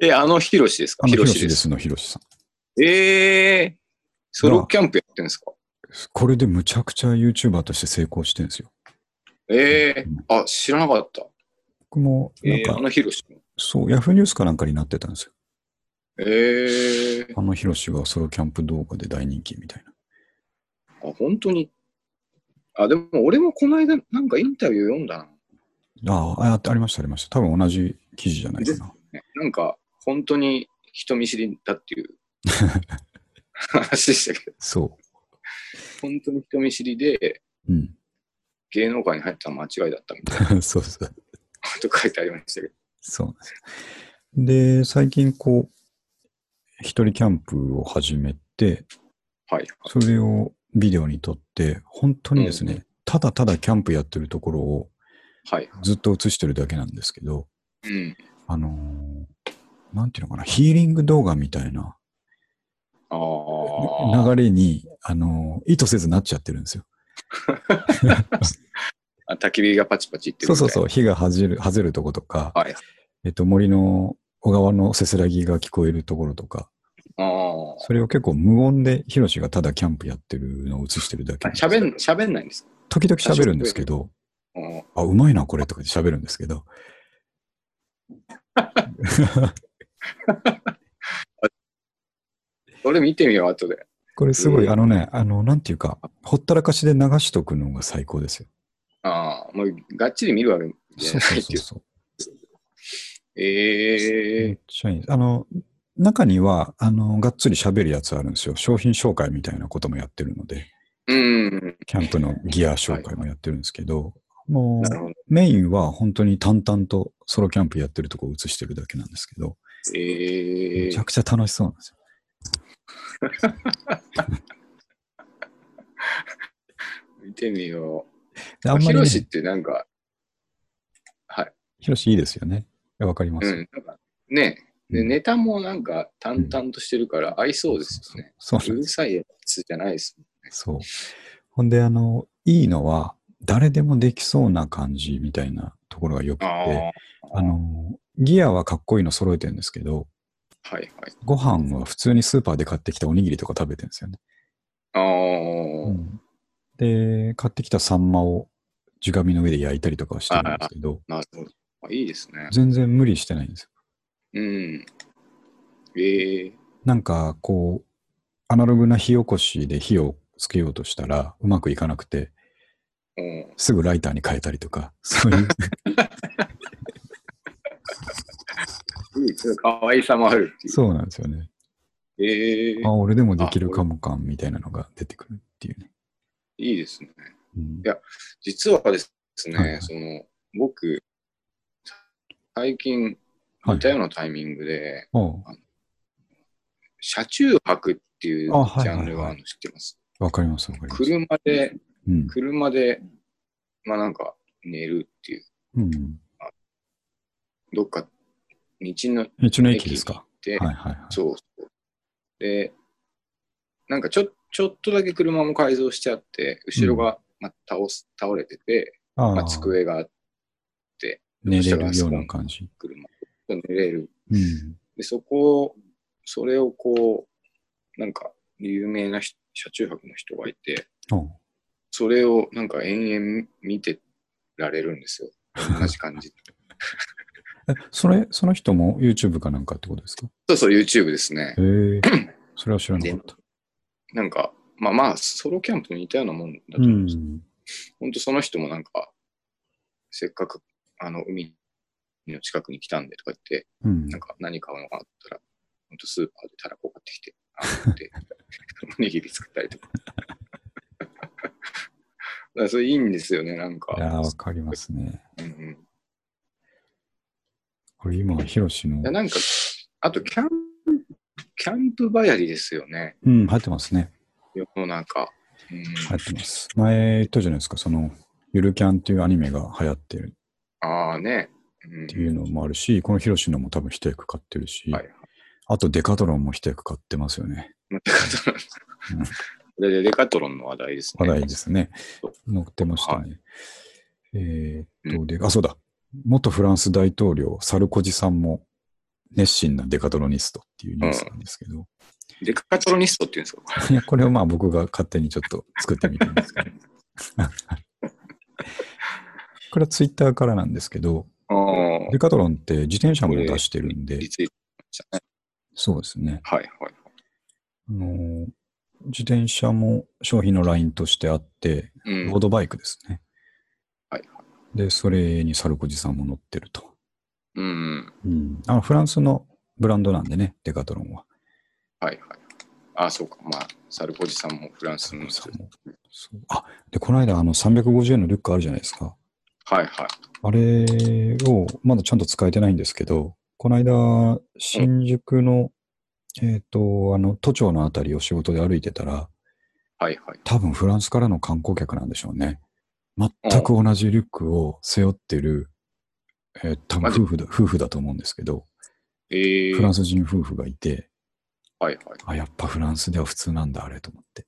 え、あのヒロシですか？あのひろヒロシで。しですすのひろしさん。えー、ソロキャンプやってんですか？これでむちゃくちゃ YouTuber として成功してるんですよ。えー、あ、知らなかった。僕も、なんえー、か、あのヒロシ。そう、ヤフーニュースかなんかになってたんですよ。えー、あのひろしがソロキャンプ動画で大人気みたいな。あ、本当に。あ、でも俺もこの間なんかインタビュー読んだな。ああ、あありました、ありました。多分同じ記事じゃないかな。ねなんか本当に人見知りだっていう [LAUGHS] 話でしたけど、そ本当に人見知りでう。うん。芸能界に入ったのは間違いだったみたいな [LAUGHS] そうそう。こと書いてありましたけど。そうなんですよ。で、最近こう、一人キャンプを始めて、はい。それをビデオに撮って、本当にですね、うただただキャンプやってるところをはい。ずっと映してるだけなんですけど、うん。あのーなんていうのかな、ヒーリング動画みたいな。流れに、あのー意図せずなっちゃってるんですよ。[LAUGHS] あ焚き火がパチパチってそうそうそう、う。火がはじる、はぜるとことか、はい。えっと、森の小川のせせらぎが聞こえるところとか。それを結構無音で、ヒロシがただキャンプやってるのを映してるだけ。喋ん、喋んないんですか？時々喋るんですけど、あうまいな、これとかで喋るんですけど。[LAUGHS] それ見てみよう、後で。これすごい、うんあのね、あの、なんていうか、ほったらかしで流しとくのが最高ですよ。ああ、もうがっちり見るわけじそうゃないっていう。そうそうそう。えめえっちゃいい。あの、中には、あの、がっつり喋るやつあるんですよ。商品紹介みたいなこともやってるので、うん。キャンプのギア紹介もやってるんですけど、もう、なるほど。メインは本当に淡々とソロキャンプやってるとこを映してるだけなんですけど、ええめちゃくちゃ楽しそうなんですよ。[LAUGHS] 見てみよでう。あんまりね、ヒロシってなんか、はい。ヒロシいいですよね。わかります。うん。ね、で、うんネタもなんか淡々としてるから合いそうですよね。そう。うるさいやつじゃないですもんね。そう。ほんで、あの、いいのは、誰でもできそうな感じみたいなところがよくて、ああの、ギアはかっこいいの揃えてるんですけど、あ。はいはい。ご飯は普通にスーパーで買ってきたおにぎりとか食べてるんですよね。ああ、うんで、買ってきたサンマを直火の上で焼いたりとかはしてるんですけど、なるほど。あいいですね。全然無理してないんですよ。うん。ええなんか、こう、アナログな火起こしで火をつけようとしたらうまくいかなくて、うん。すぐライターに変えたりとか、そういう、いいですね可愛さもあるっていう。[LAUGHS] そうなんですよね。ええあ、俺でもできるかも感みたいなのが出てくるっていうね。いいですね。うんいや実はですね、はいはいその、僕、最近、はい似たようなタイミングで、おう車中泊っていうジャンルがあるの知ってます？わかります、わかります。車で、うん。車で、まあなんか寝るっていう、うん。どっか道の道の駅ですか？て、はいはいはい。そうそう。で、なんかちょちょっとだけ車も改造してあって、後ろが、まあ、倒す倒れてて、まあ、ああ、机があって、寝れるような感じ。車寝れる。うん。で、そこを、それをこう、なんか、有名な人車中泊の人がいて、おうそれをなんか延々見てられるんですよ。同じ感じ。[LAUGHS] え、それ、その人も YouTube かなんかってことですか？そうそう、YouTube ですね。へえ、[CLEARS THROAT] それは知らなかった。なんか、まあまあ、ソロキャンプと似たようなもんだとう思うんですん。本当その人もなんか、せっかく、あの、海の近くに来たんでとか言って、うんなんか何買うのかなって言ったら、本当スーパーでたらこ買ってきて、あって、[LAUGHS] おにぎり作ったりとか。[LAUGHS] だそれいいんですよね、なんか。いやー、わかりますね。うんうんこれ今、ヒロシのいや、なんか、あと、キャンプ、キャンプばやりですよね、うん、入ってますね。世の中。うん、入ってます。前言ったじゃないですか、その、ゆるキャンっていうアニメが流行ってるああね。うんっていうのもあるし、このヒロシのも多分一役買ってるし、はいはいあとデカトロンも一役買ってますよね。[LAUGHS] デカトロンうん。これでデカトロンの話題ですね。話題ですね。載ってましたね。えーっと、で、あ、そうだ。元フランス大統領、サルコジさんも熱心なデカトロニストっていうニュースなんですけど、デカトロニストって言うんですか？いや、これをまあ僕が勝手にちょっと作ってみたんですけど。[LAUGHS] これはツイッターからなんですけど、デカトロンって自転車も出してるんで。そうですね。はいはい。あのー自転車も商品のラインとしてあって、うんロードバイクですね。はいはい。で、それにサルコジさんも乗ってると。うん。うん。あの、フランスのブランドなんでね、デカトロンは。はいはい。ああ、そうか。まあ、サルコジさんもフランスのあ、で、この間、あの、350円のリュックあるじゃないですか。はいはい。あれを、まだちゃんと使えてないんですけど、この間、新宿の、えっ、と、あの、都庁のあたりを仕事で歩いてたら、はいはい。多分フランスからの観光客なんでしょうね。全く同じリュックを背負ってる、えー多分夫婦だ、夫婦だと思うんですけど、ええフランス人夫婦がいて、はいはい。あ、やっぱフランスでは普通なんだ、あれと思って。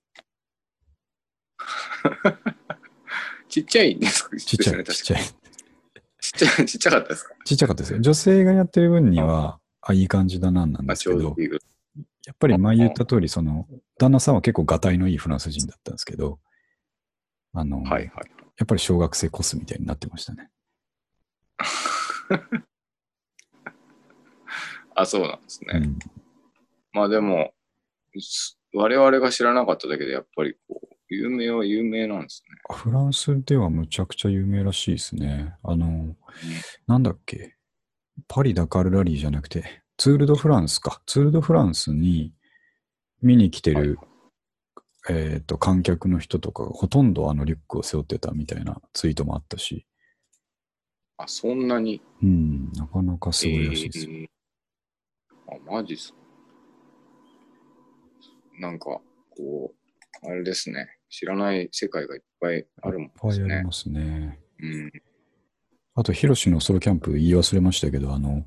[LAUGHS] ちっちゃいんですかちっちゃい、[LAUGHS] ちっちゃい。ちっちゃい、ちっちゃかったですかちっちゃかったですよ。女性がやってる分には、あ、いい感じだな、なんまあ、ですけど。やっぱり前言った通り、その、旦那さんは結構ガタイのいいフランス人だったんですけど、あの、はいはい。やっぱり小学生コスみたいになってましたね。[LAUGHS] あ、そうなんですね。うん。まあでも、す我々が知らなかっただけで、やっぱりこう、有名は有名なんですね。フランスではむちゃくちゃ有名らしいですね。あの、なんだっけ、パリ・ダカールラリーじゃなくて、ツール・ド・フランスか。ツール・ド・フランスに見に来てる、えっ、と、観客の人とかがほとんどあのリュックを背負ってたみたいなツイートもあったし、あ、そんなに？うん、なかなかすごいらしいですよ。えーあ、マジっすか？なんか、こう、あれですね。知らない世界がいっぱいあるもんいっぱですねいあり。ますね。うん。あと、ヒロシのソロキャンプ言い忘れましたけど、あの、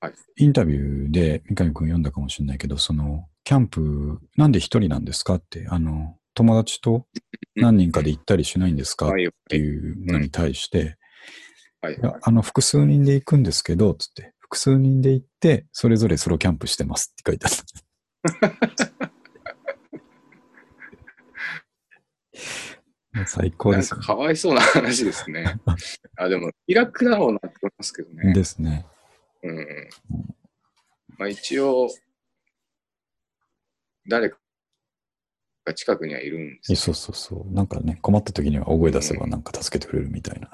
はいインタビューで三上くん読んだかもしれないけど、その、キャンプ、なんで一人なんですかって、あの、友達と何人かで行ったりしないんですかっはい、ていうのに対して、はい、あの、複数人で行くんですけど、つって、複数人で行って、それぞれソロキャンプしてますって書いてあった。[LAUGHS] もう最高ですよかかわいそうな話ですね。[LAUGHS] あ、でも、気楽だろうなって思いますけどね。ね。ですね。うん。まあ一応、誰かが近くにはいるんですそうそうそう。なんかね、困った時には大声出せばなんか助けてくれるみたいな。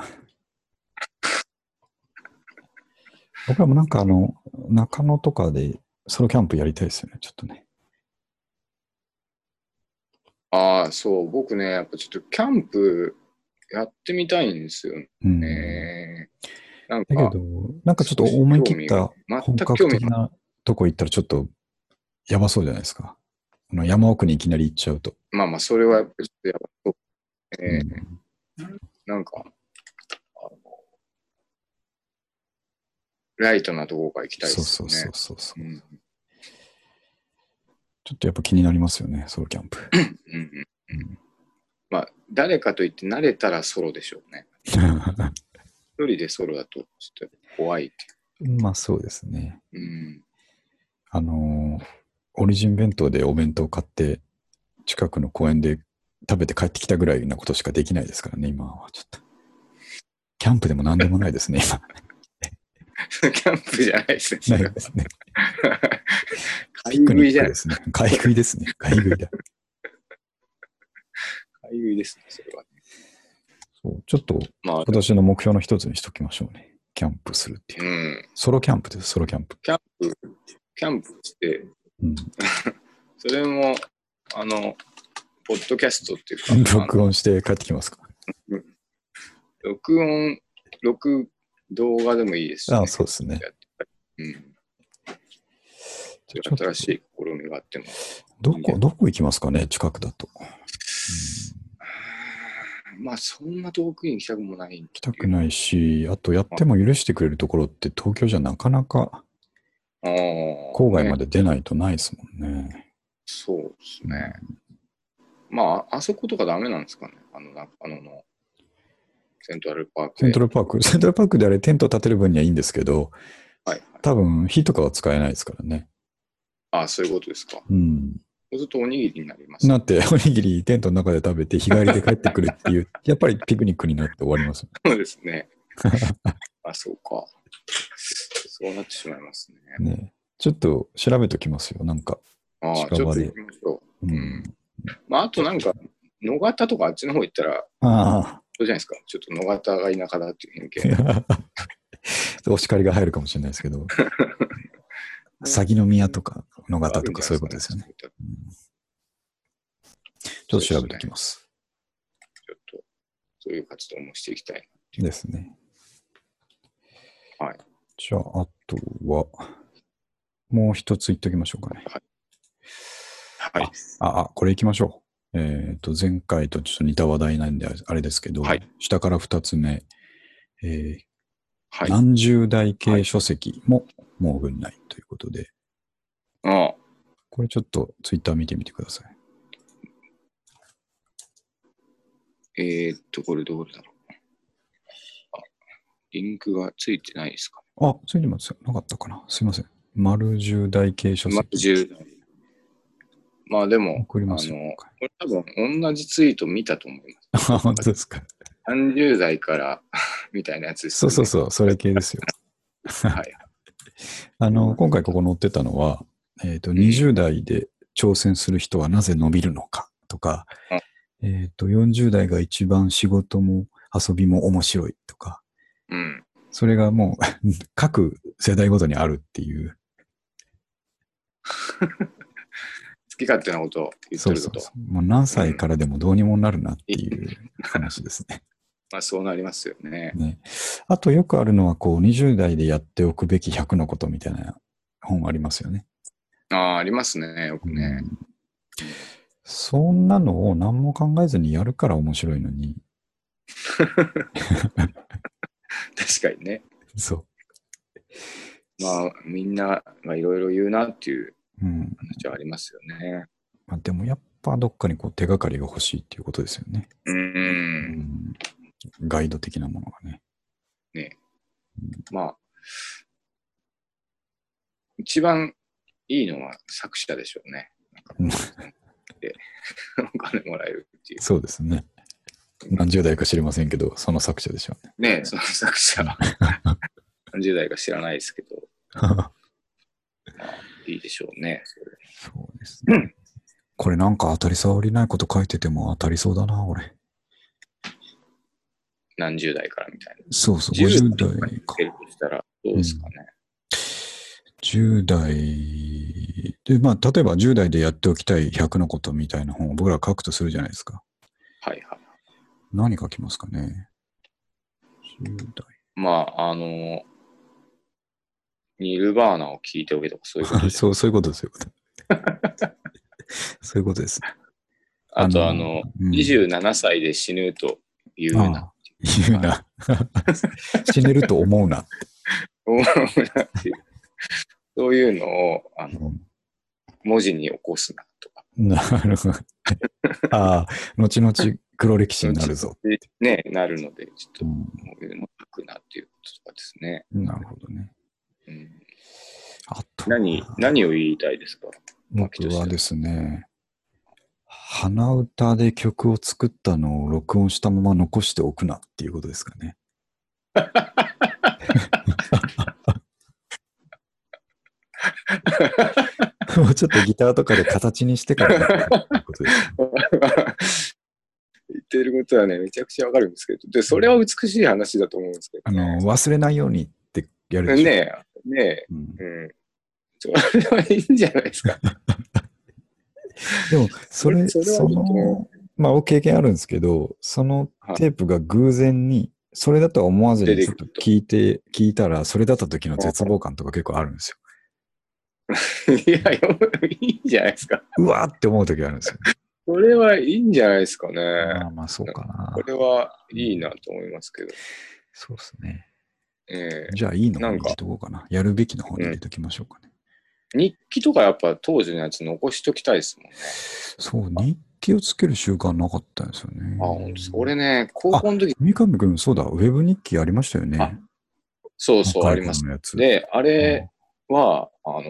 僕らもなんかあの、中野とかでソロキャンプやりたいですよね、ちょっとね。そう、僕ね、やっぱちょっとキャンプやってみたいんですようん。ね。なんかだけ、ど、なんかちょっと思い切った全本格的なとこ行ったらちょっとやばそうじゃないですか。山奥にいきなり行っちゃうと。まあまあ、それはやっぱちょっとやばそう。えーうんなんか、あのライトなとこから行きたいですよね。そうそうそうそうそう。うんちょっとやっぱ気になりますよね、ソロキャンプ。うんうんうんまあ、誰かといって慣れたらソロでしょうね。[LAUGHS] 一人でソロだとちょっと怖いっていまあそうですね。う。うん。あのーオリジン弁当でお弁当買って、近くの公園で食べて帰ってきたぐらいなことしかできないですからね、今はちょっと。キャンプでも何でもないですね、キャンプじゃないですね。ないですね。買い食いじゃないですね。買い食いですね。買い食いだ。買い食いですね、それはね。そうちょっとまあ、今年の目標の一つにしときましょうね。キャンプするっていうう。ん。ソロキャンプです、ソロキャンプ。キャンプ、キャンプして、うん、[LAUGHS] それも、あの、ポッドキャストっていうか、録音して帰ってきますか？録音、録、動画でもいいですし、ああ、そうですね。うん。ちょっと新しい試みがあっても。どこ、どこ行きますかね、近くだと。まあ、そんな遠くに行きたくもない。行きたくないし、あとやっても許してくれるところって東京じゃなかなか。郊外まねで出ないとないですもんね。そうですね。まあ、あそことかダメなんですかね。あの、中野のセントラルパークで。セントラルパーク、[LAUGHS] セントラルパークであれテント立てる分にはいいんですけど、はいはい。多分火とかは使えないですからね。ああ、そういうことですか。うん。そうするとおにぎりになります。なって、おにぎりテントの中で食べて日帰りで帰ってくるっていう、[LAUGHS] やっぱりピクニックになって終わります。そうですね。[LAUGHS] あ、そうか。そうなってしまいますね。ね。ちょっと調べときますよ、なんか。ああ、近場でちょっと行きましょう。ううんん。まあ、あとなんか、野方とかあっちの方行ったら、あそうじゃないですか。ちょっと野方が田舎だっていう偏見。[LAUGHS] あ。お叱りが入るかもしれないですけど、鷺の宮とか野方とかそういうことですよね。。うんちょっと調べておきます。ちょっと、そういう活動もしていきたい。ですね。はい。じゃあ、あとは、もう一つ言っときましょうかね。はい。あ、あ、これ行きましょう。えっ、と、前回とちょっと似た話題なんで、あれですけど、はい下から二つ目、えーはい。何十代系書籍ももう軍内ということで、ああこれちょっとツイッター見てみてください。えー、っと、これどれだろう。あ、リンクがついてないですかあ、ついてますよ。なかったかな。すいません。丸十大系書まあ、籍。10代。まあでも、送りますよ。あの、これ多分同じツイート見たと思います。あ、本当ですか。30代から [LAUGHS] みたいなやつです、そうそうそう、それ系ですよ。う。はい。[LAUGHS] あの、今回ここ載ってたのは、えっ、と、20代で挑戦する人はなぜ伸びるのかとか、えっ、と、40代が一番仕事も遊びも面白いとか、うん。それがもう [LAUGHS] 各世代ごとにあるっていう、好き勝手なことを言ってること。そうそうそう。もう何歳からでもどうにもなるなっていう話ですね。まあそうなりますよね。ね。あとよくあるのは、こう、20代でやっておくべき100のことみたいな本ありますよね。ああ、ありますね、よくね。うんそんなのを何も考えずにやるから面白いのに、確かにね。そう。まあみんながいろいろ言うなっていううん。話はありますよね。まあ、でもやっぱどっかにこう手がかりが欲しいっていうことですよね。う。うんん。ガイド的なものがね。まあ、一番いいのは作者でしょうね。うん [LAUGHS] でお金もらえるっていう。そうですね。何十代か知りませんけど、その作者でしょうね。ねその作者、[LAUGHS] 30代か知らないですけど、いいでしょうね。それそうですね。これなんか当たり障りないこと書いてても当たりそうだな、俺。何十代からみたいな。そうそう、10 50代かしたらどうですかね。10代で、まあ、例えば10代でやっておきたい100のことみたいな本を僕ら書くとするじゃないですか。はいはい。何書きますかね ?10 代。まあ、あの、ニルバーナを聞いておけとかそういうことです。[LAUGHS] そう、そういうことですよ。[LAUGHS] そういうことです。あと、あのあの、うん27歳で死ぬと言うな。ああ言うな。死ねると思うな。思うなっていうそういうのをあのうん文字に起こすなとか。なるほど。ああ、後々黒歴史になるぞ。でね、なるので、ちょっとうんこういうの書くなっていうこととかですね。なるほどね。うん、あと、何、何を言いたいですか？僕はですね、鼻歌で曲を作ったのを録音したまま残しておくなっていうことですかね。[LAUGHS] もうちょっとギターとかで形にしてからっていうことです。[LAUGHS] 言ってることはね、めちゃくちゃわかるんですけど、で、それは美しい話だと思うんですけあど、ね。の、忘れないようにってやるでしょ。ねえ、ねえ、うんうん。それは [LAUGHS] いいんじゃないですか。でも、それ、[LAUGHS] その、まあ、お経験あるんですけど、そのテープが偶然に、それだとは思わずにちょっと聞いて、聞いたら、それだった時の絶望感とか結構あるんです [LAUGHS] いや、よいいんじゃないですか。よ。うわーって思う時あるんですよ。それはいいんじゃないですかね。まあまあ、そうかなこ。れはいいなと思いますけど。そうですね。ええじゃあ、いいのなんかに入れとこうかな。やるべきの方に入れときましょうかね。日記とかやっぱ当時のやつ残しときたいですもんね。そう、日記をつける習慣なかったんですよね。あ、本当ですか。俺ね、高校の時、三上くん、そうだ、ウェブ日記ありましたよね。あそうそうあります。で、あれは、あの、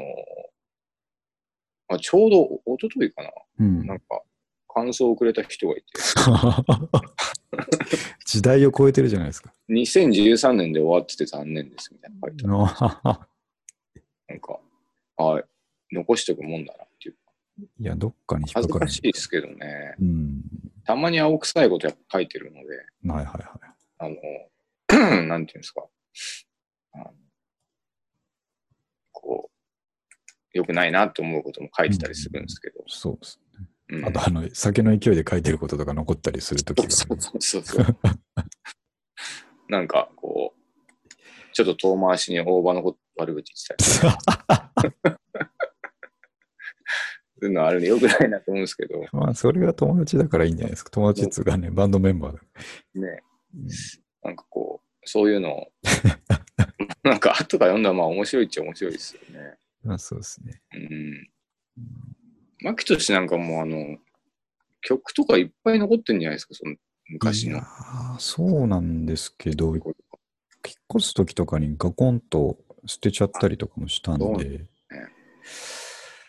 あちょうど一昨日かな。うんなんか、感想をくれた人がいて、[LAUGHS] 時代を超えてるじゃないですか。2013年で終わってて残念ですみたいな書いてある [LAUGHS] あなんか、あ残しとくもんだなっていう。いや、どっかに引っかかる。恥ずかしいですけどね。うん。たまに青臭いことやっぱ書いてるので、はいはいはい。あの、[CLEARS THROAT] なんていうんですか。あのこう、良くないなと思うことも書いてたりするんですけど。そうです。うんあと、あの、酒の勢いで書いてることとか残ったりするときが、そうそうそうそう。なんか、こう、ちょっと遠回しに大場のこと悪口言ってたり [LAUGHS] そういうのあるんで良くないなと思うんですけど、まあ、それが友達だからいいんじゃないですか。友達っつうかね、バンドメンバーだ。ね、うんなんかこう、そういうのを、[LAUGHS] なんか後から読んだらまあ面白いっちゃ面白いですよね。まあ、そうですね。うん。マキトシなんかもうあの、曲とかいっぱい残ってんじゃないですか、その昔のいや。ーそうなんですけど、引っ越す時とかにガコンと捨てちゃったりとかもしたんで。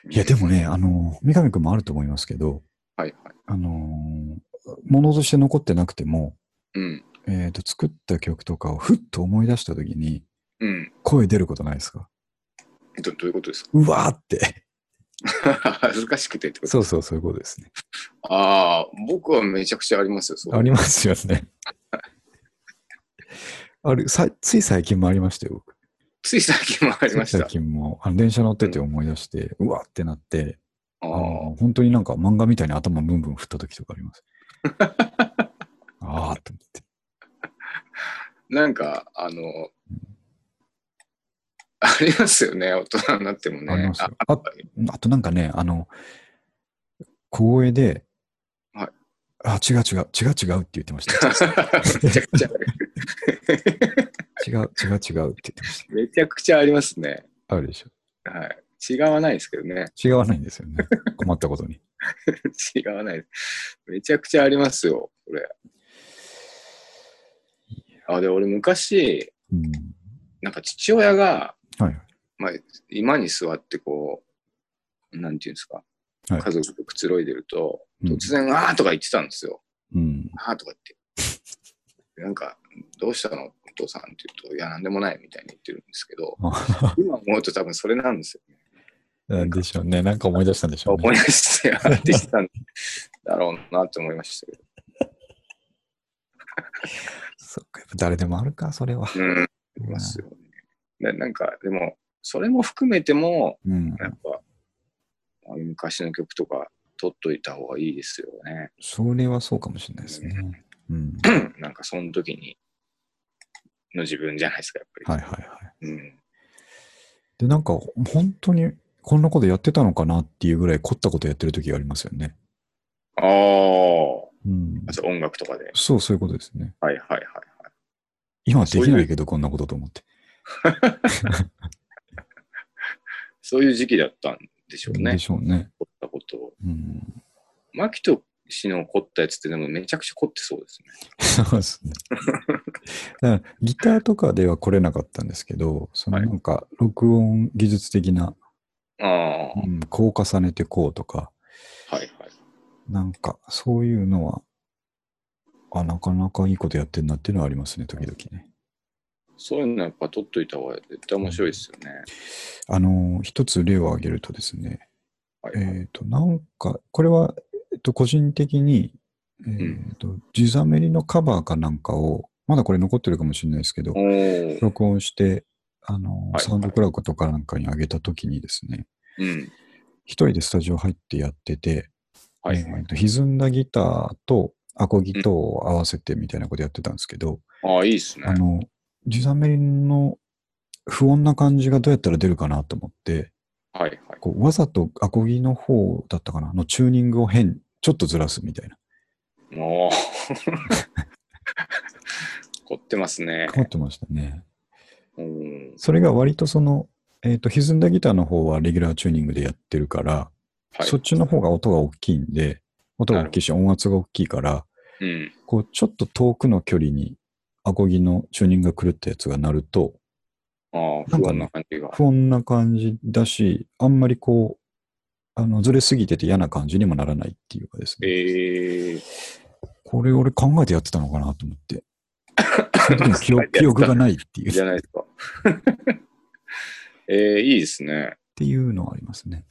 いや、でもね、あの、三上くんもあると思いますけど、はいはい。あのー、物として残ってなくても、うん。えっ、と、作った曲とかをふっと思い出した時に、うん。声出ることないですか？どどういうことですか？うわーって。恥ずかしくてってことそうそう、そういうことですね。ああ、僕はめちゃくちゃありますよ。そうありますよね。[LAUGHS] あるさつい最近もありましたよ、僕。つい最近もありましたつい最。近もあの電車乗ってて思い出して、うわーってなって、あ本当になんか漫画みたいに頭ブンブン振った時とかあります。[LAUGHS] ああって思って。あなんか、あの、ありますよね、大人になってもね。ありますよあああとなんかね、あの、小声で、はいあ、違う違う、違う違うって言ってました。[LAUGHS] めちゃくちゃ。違う違う違うって言ってましめちゃくちゃありますね。た。あるでしょ。はい。違わないですけどね。違わないんですよね。困ったことに。[LAUGHS] 違わないです。めちゃくちゃありますよ、これ。あ、で、俺昔、うん。なんか父親が、はい。まあ、今に座ってこう、なんていうんですか、はい家族とくつろいでると、うん突然、あーとか言ってたんですよ。うん。あーとか言って。なんか、どうしたの？お父さんって言うと、いや、なんでもないみたいに言ってるんですけど、あ [LAUGHS] 今思うと多分それなんですよね。なんでしょうね。なんか思い出したんでしょう思いね。出してやってきたんだろうなって思いましたけど。そっか、やっぱ誰でもあるか、それは。うん、ありますよね。でなんか、でも、それも含めても、うん。やっぱ、昔の曲とか撮っといた方がいいですよね。それはそうかもしれないですね。うん。なんか、その時に、の自分じゃないですか、やっぱり。はいはいはい。うん。で、なんか、本当にこんなことやってたのかなっていうぐらい凝ったことやってる時がありますよね。ああ、うん。音楽とかで。そう、そういうことですね。はいはいはいはい。今はできないけど、こんなことと思って。そういう時期だったんでしょうねで。しょうね。凝ったことを。うん。氏の凝ったやつってでもめちゃくちゃ凝ってそうですね。そうですね。ギターとかでは来れなかったんですけど、そのなんか、録音技術的な、はうん、こう重ねてこうとか、いはい。なんか、そういうのは、あ、なかなかいいことやってんなっていうのはありますね、時々ね。そういうのやっぱ取っといた方が絶対面白いですよね。あの、一つ例を挙げるとですね、はいはい。えっ、と、なんか、これは、えっと、個人的に、えっ、と、地ザメリのカバーかなんかを、まだこれ残ってるかもしれないですけど、録音して、あの、はいサウンドクラウドとかなんかに上げたときにですね、うん。一人でスタジオ入ってやってて、はいはい。えーと歪んだギターとアコギとを合わせてみたいなことやってたんですけど、ああ、いいですね。あの、ジザメリンの不穏な感じがどうやったら出るかなと思って、はいはい。こうわざとアコギの方だったかな？のチューニングを変、ちょっとずらすみたいな。おー [LAUGHS] 凝ってますね。変わってましたね。うん。それが割とその、えっ、と、歪んだギターの方はレギュラーチューニングでやってるから、はい。そっちの方が音が大きいんで、音が大きいし音圧が大きいから、うん。こう、ちょっと遠くの距離にアコギのチューニングが狂ったやつが鳴ると、ああ、不穏なんな感じが。不穏な感じだし、あんまりこう、あの、ずれすぎてて嫌な感じにもならないっていうかですね。ええこれ俺考えてやってたのかなと思って。[LAUGHS] 記憶記憶がないっていう、っじゃないですか。[LAUGHS] ええいいですね。ていうのはありますね。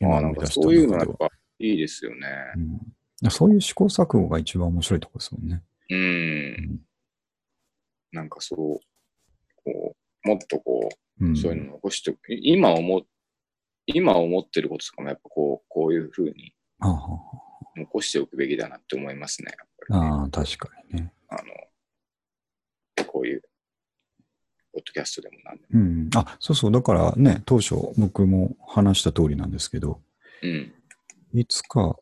ああ、なんかそういうの中ではやっぱいいですよね。うん、そういう試行錯誤が一番面白いところですもんね。う。うんなんかそう、こう、もっとこう、うん、そういうの残しておく、い今思っ、今思ってることとかもやっぱこう、こういうふうに残しておくべきだなって思いますね。やっぱありねああ確かにね。あの、こういう、ポッドキャストでもなんでも。うん。あ、そうそう。だからね、当初僕も話した通りなんですけど、うん。いつか、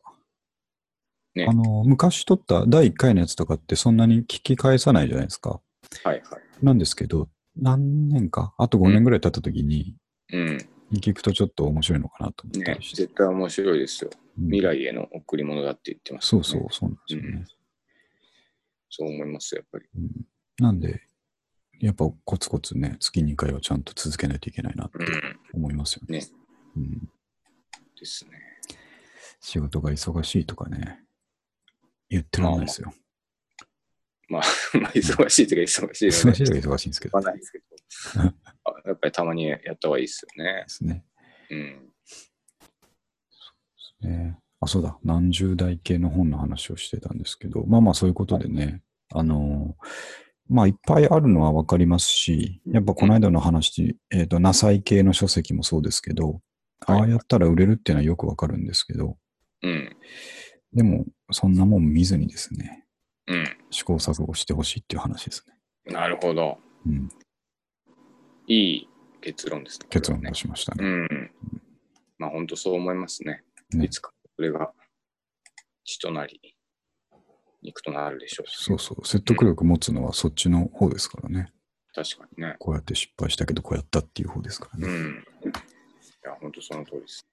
ねあの、昔撮った第1回のやつとかってそんなに聞き返さないじゃないですか。はいはい。なんですけど、何年か、あと5年ぐらい経った時に、うん。聞くとちょっと面白いのかなと思ったね。絶対面白いですよ。うん未来への贈り物だって言ってます、そうそう、そうなんですよね。そう思いますよ、やっぱり。うんなんで、やっぱコツコツね、月2回はちゃんと続けないといけないなってうん。思いますよね。ねうん、ですね。仕事が忙しいとかね、言ってらんないですよ。まあ、[LAUGHS] まあ、忙しいというか忙しいの忙しいで、時は忙しいんですけど。ないですけど。あ [LAUGHS] やっぱりたまにやった方がいいですよねで。すね。うん。ねあ、そうだ。何十代系の本の話をしてたんですけど、まあまあそういうことでね、あのーまあいっぱいあるのはわかりますし、やっぱこの間の話、えっ、と、ナサイ系の書籍もそうですけど、はいああやったら売れるっていうのはよくわかるんですけど、うん。でも、そんなもん見ずにですね、うん。試行錯誤してほしいっていう話ですね。なるほど。うん。いい結論ですね。結論出しましたね。ね。うん。まあ、本当そう思いますね。ねいつかそれが血となり、肉となるでしょうし、そうそう。説得力持つのはそっちの方ですからね。確かにね。こうやって失敗したけど、こうやったっていう方ですからね。うん。いや、本当その通りです。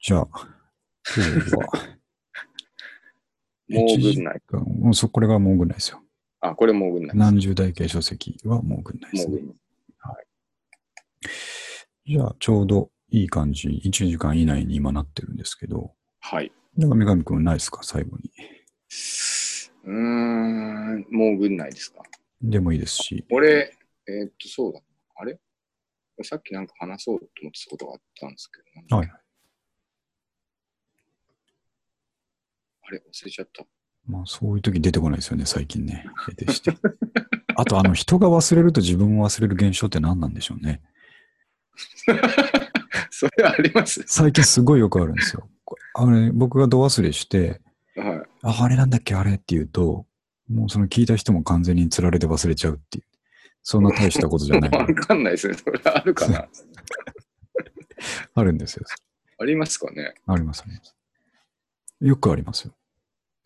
じゃあ、今日は、もうぐんない。間もうそこれがもうぐんないですよ。あ、これもうぐんない。何十代系書籍はもうぐんないですね。もうぐんない。じゃあ、ちょうどいい感じ、1時間以内に今なってるんですけど、はい。なんか三上くんないですか？最後に。うーん、もうぐんないですか？でもいいですし、俺、えーっと、そうだ。あれ？さっきなんか話そうと思ってたことがあったんですけど、はい。あれ忘れちゃった。まあそういう時出てこないですよね、最近ね。得てして。[LAUGHS] あと、あの、人が忘れると自分を忘れる現象って何なんでしょうね。[LAUGHS] それあります最近すごいよくあるんですよ。あれ、僕が度忘れして、はい。あ、あれなんだっけ、あれって言うと、もうその聞いた人も完全に釣られて忘れちゃうっていう。そんな大したことじゃない。[LAUGHS] わかんないですね。それあるかな？あるんですよ。ありますかね？あります、あります。よくありますよ。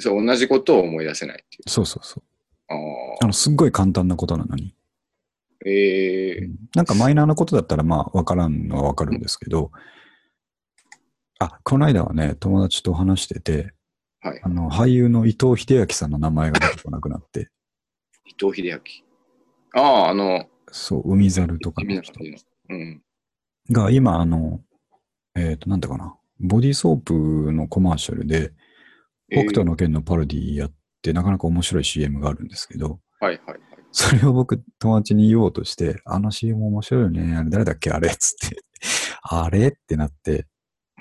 そう、同じことを思い出せないっていう。そうそうそう。ああの、すっごい簡単なことなのに。あ。ええなんかマイナーなことだったら、まあ、わからんのはわかるんですけど、あ、この間はね、友達と話してて、はい。あの、俳優の伊藤英明さんの名前が出てこなくなって、伊藤英明。ああ、あの、そう、海猿とかの人。うん。が、今、あの、えっ、と、なんだかな、ボディーソープのコマーシャルで、北斗の拳のパロディやって、なかなか面白い CM があるんですけど、えーはいはいはい。それを僕、友達に言おうとして、あの CM 面白いよね。あれ誰だっけあれっつって。[LAUGHS] あれってなって、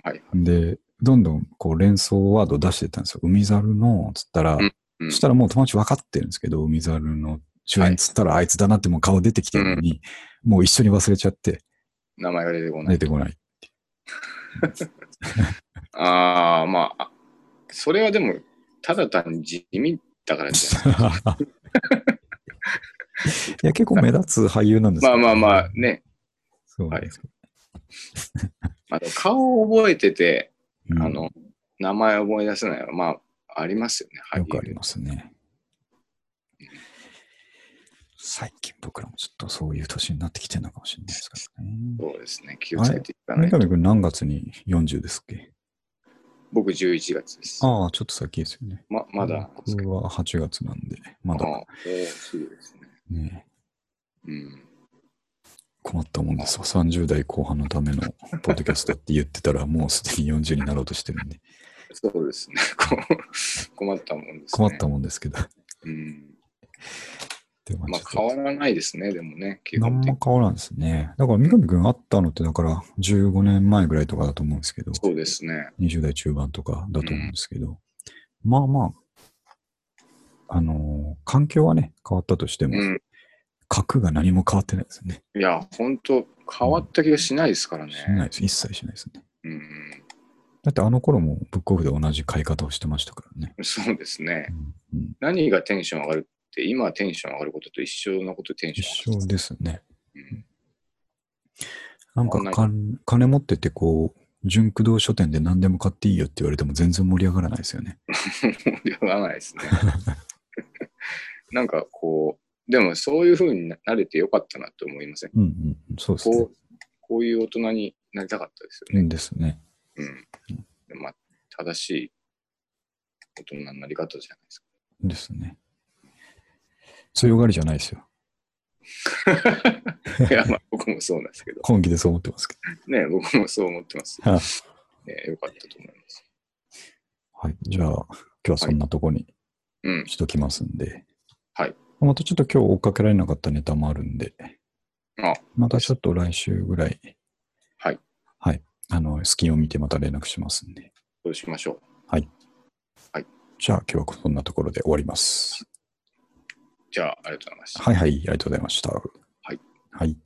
はい。で、どんどんこう連想ワードを出してったんですよ。海猿の、つったら、うんうんそしたらもう友達分かってるんですけど、海猿の主演つったらあいつだなってもう顔出てきてるのに、もう一緒に忘れちゃって、名前が出てこない。出てこない。[LAUGHS] ああ、まあ、それはでも、ただ単に地味だからじゃない。[LAUGHS] いや、結構目立つ俳優なんですまあまあまあ、ね。そうなんですけあの顔を覚えてて、どうんあの、名前を思い出せないのは、まあ、ありますよね。よくありす。ますね。最近僕らもちょっとそういう年になってきてるのかもしれないですからね。そうですね。気をつけていかないと。三上君何月に40ですっけ？僕11月です。ああ、ちょっと先ですよね。ままだ。僕は8月なんで、まだああ、おーすぐですね。ね、うん。困ったもんですわ。30代後半のためのポッドキャストって言ってたら、[LAUGHS] もうすでに40になろうとしてるんで、そうですね。困ったもんですね。困ったもんですけど。うん。でもまあ変わらないですね、でもね、基何本的に。も変わらんですね。だから三上君会ったのってだから15年前ぐらいとかだと思うんですけど、そうですね。20代中盤とかだと思うんですけど、まあまあ、あのー環境はね、変わったとしても、うん。核が何も変わってないですよね。いや、本当変わった気がしないですからね。しないです。一切しないですね。うん。だってあの頃もブックオフで同じ買い方をしてましたからね。そうですねう。んうん、何がテンション上がる今テンション上がることと一緒のことでテンシ一ョン上がる。緒ですね。うんなんかかん金持っててこう、純駆動書店で何でも買っていいよって言われても全然盛り上がらないですよね。[LAUGHS] 盛り上がらないですね。[LAUGHS] なんかこう、でもそういう風になれてよかったなって思いません？うんうんうん、そうですねこ。う、こういう大人になりたかったですよね。うんですね。うん。でまあ、正しい大人になり方じゃないですか。ですね。強がりじゃないですよ。[LAUGHS] いや、まあ僕もそうなんですけど。本気でそう思ってますけね、僕もそう思ってます。ど。はいね、よかったと思います。はい。じゃあ、今日はそんなとこにうん。しときますんで。はい。またちょっと今日追っかけられなかったネタもあるんで、あ、またちょっと来週ぐらい、はい。はい。あの、隙を見てまた連絡しますんで。そうしましょう。じゃあ今日はそんなところで終わります。じゃあ、ありがとうございました。はいはい、ありがとうございました。はい。はい。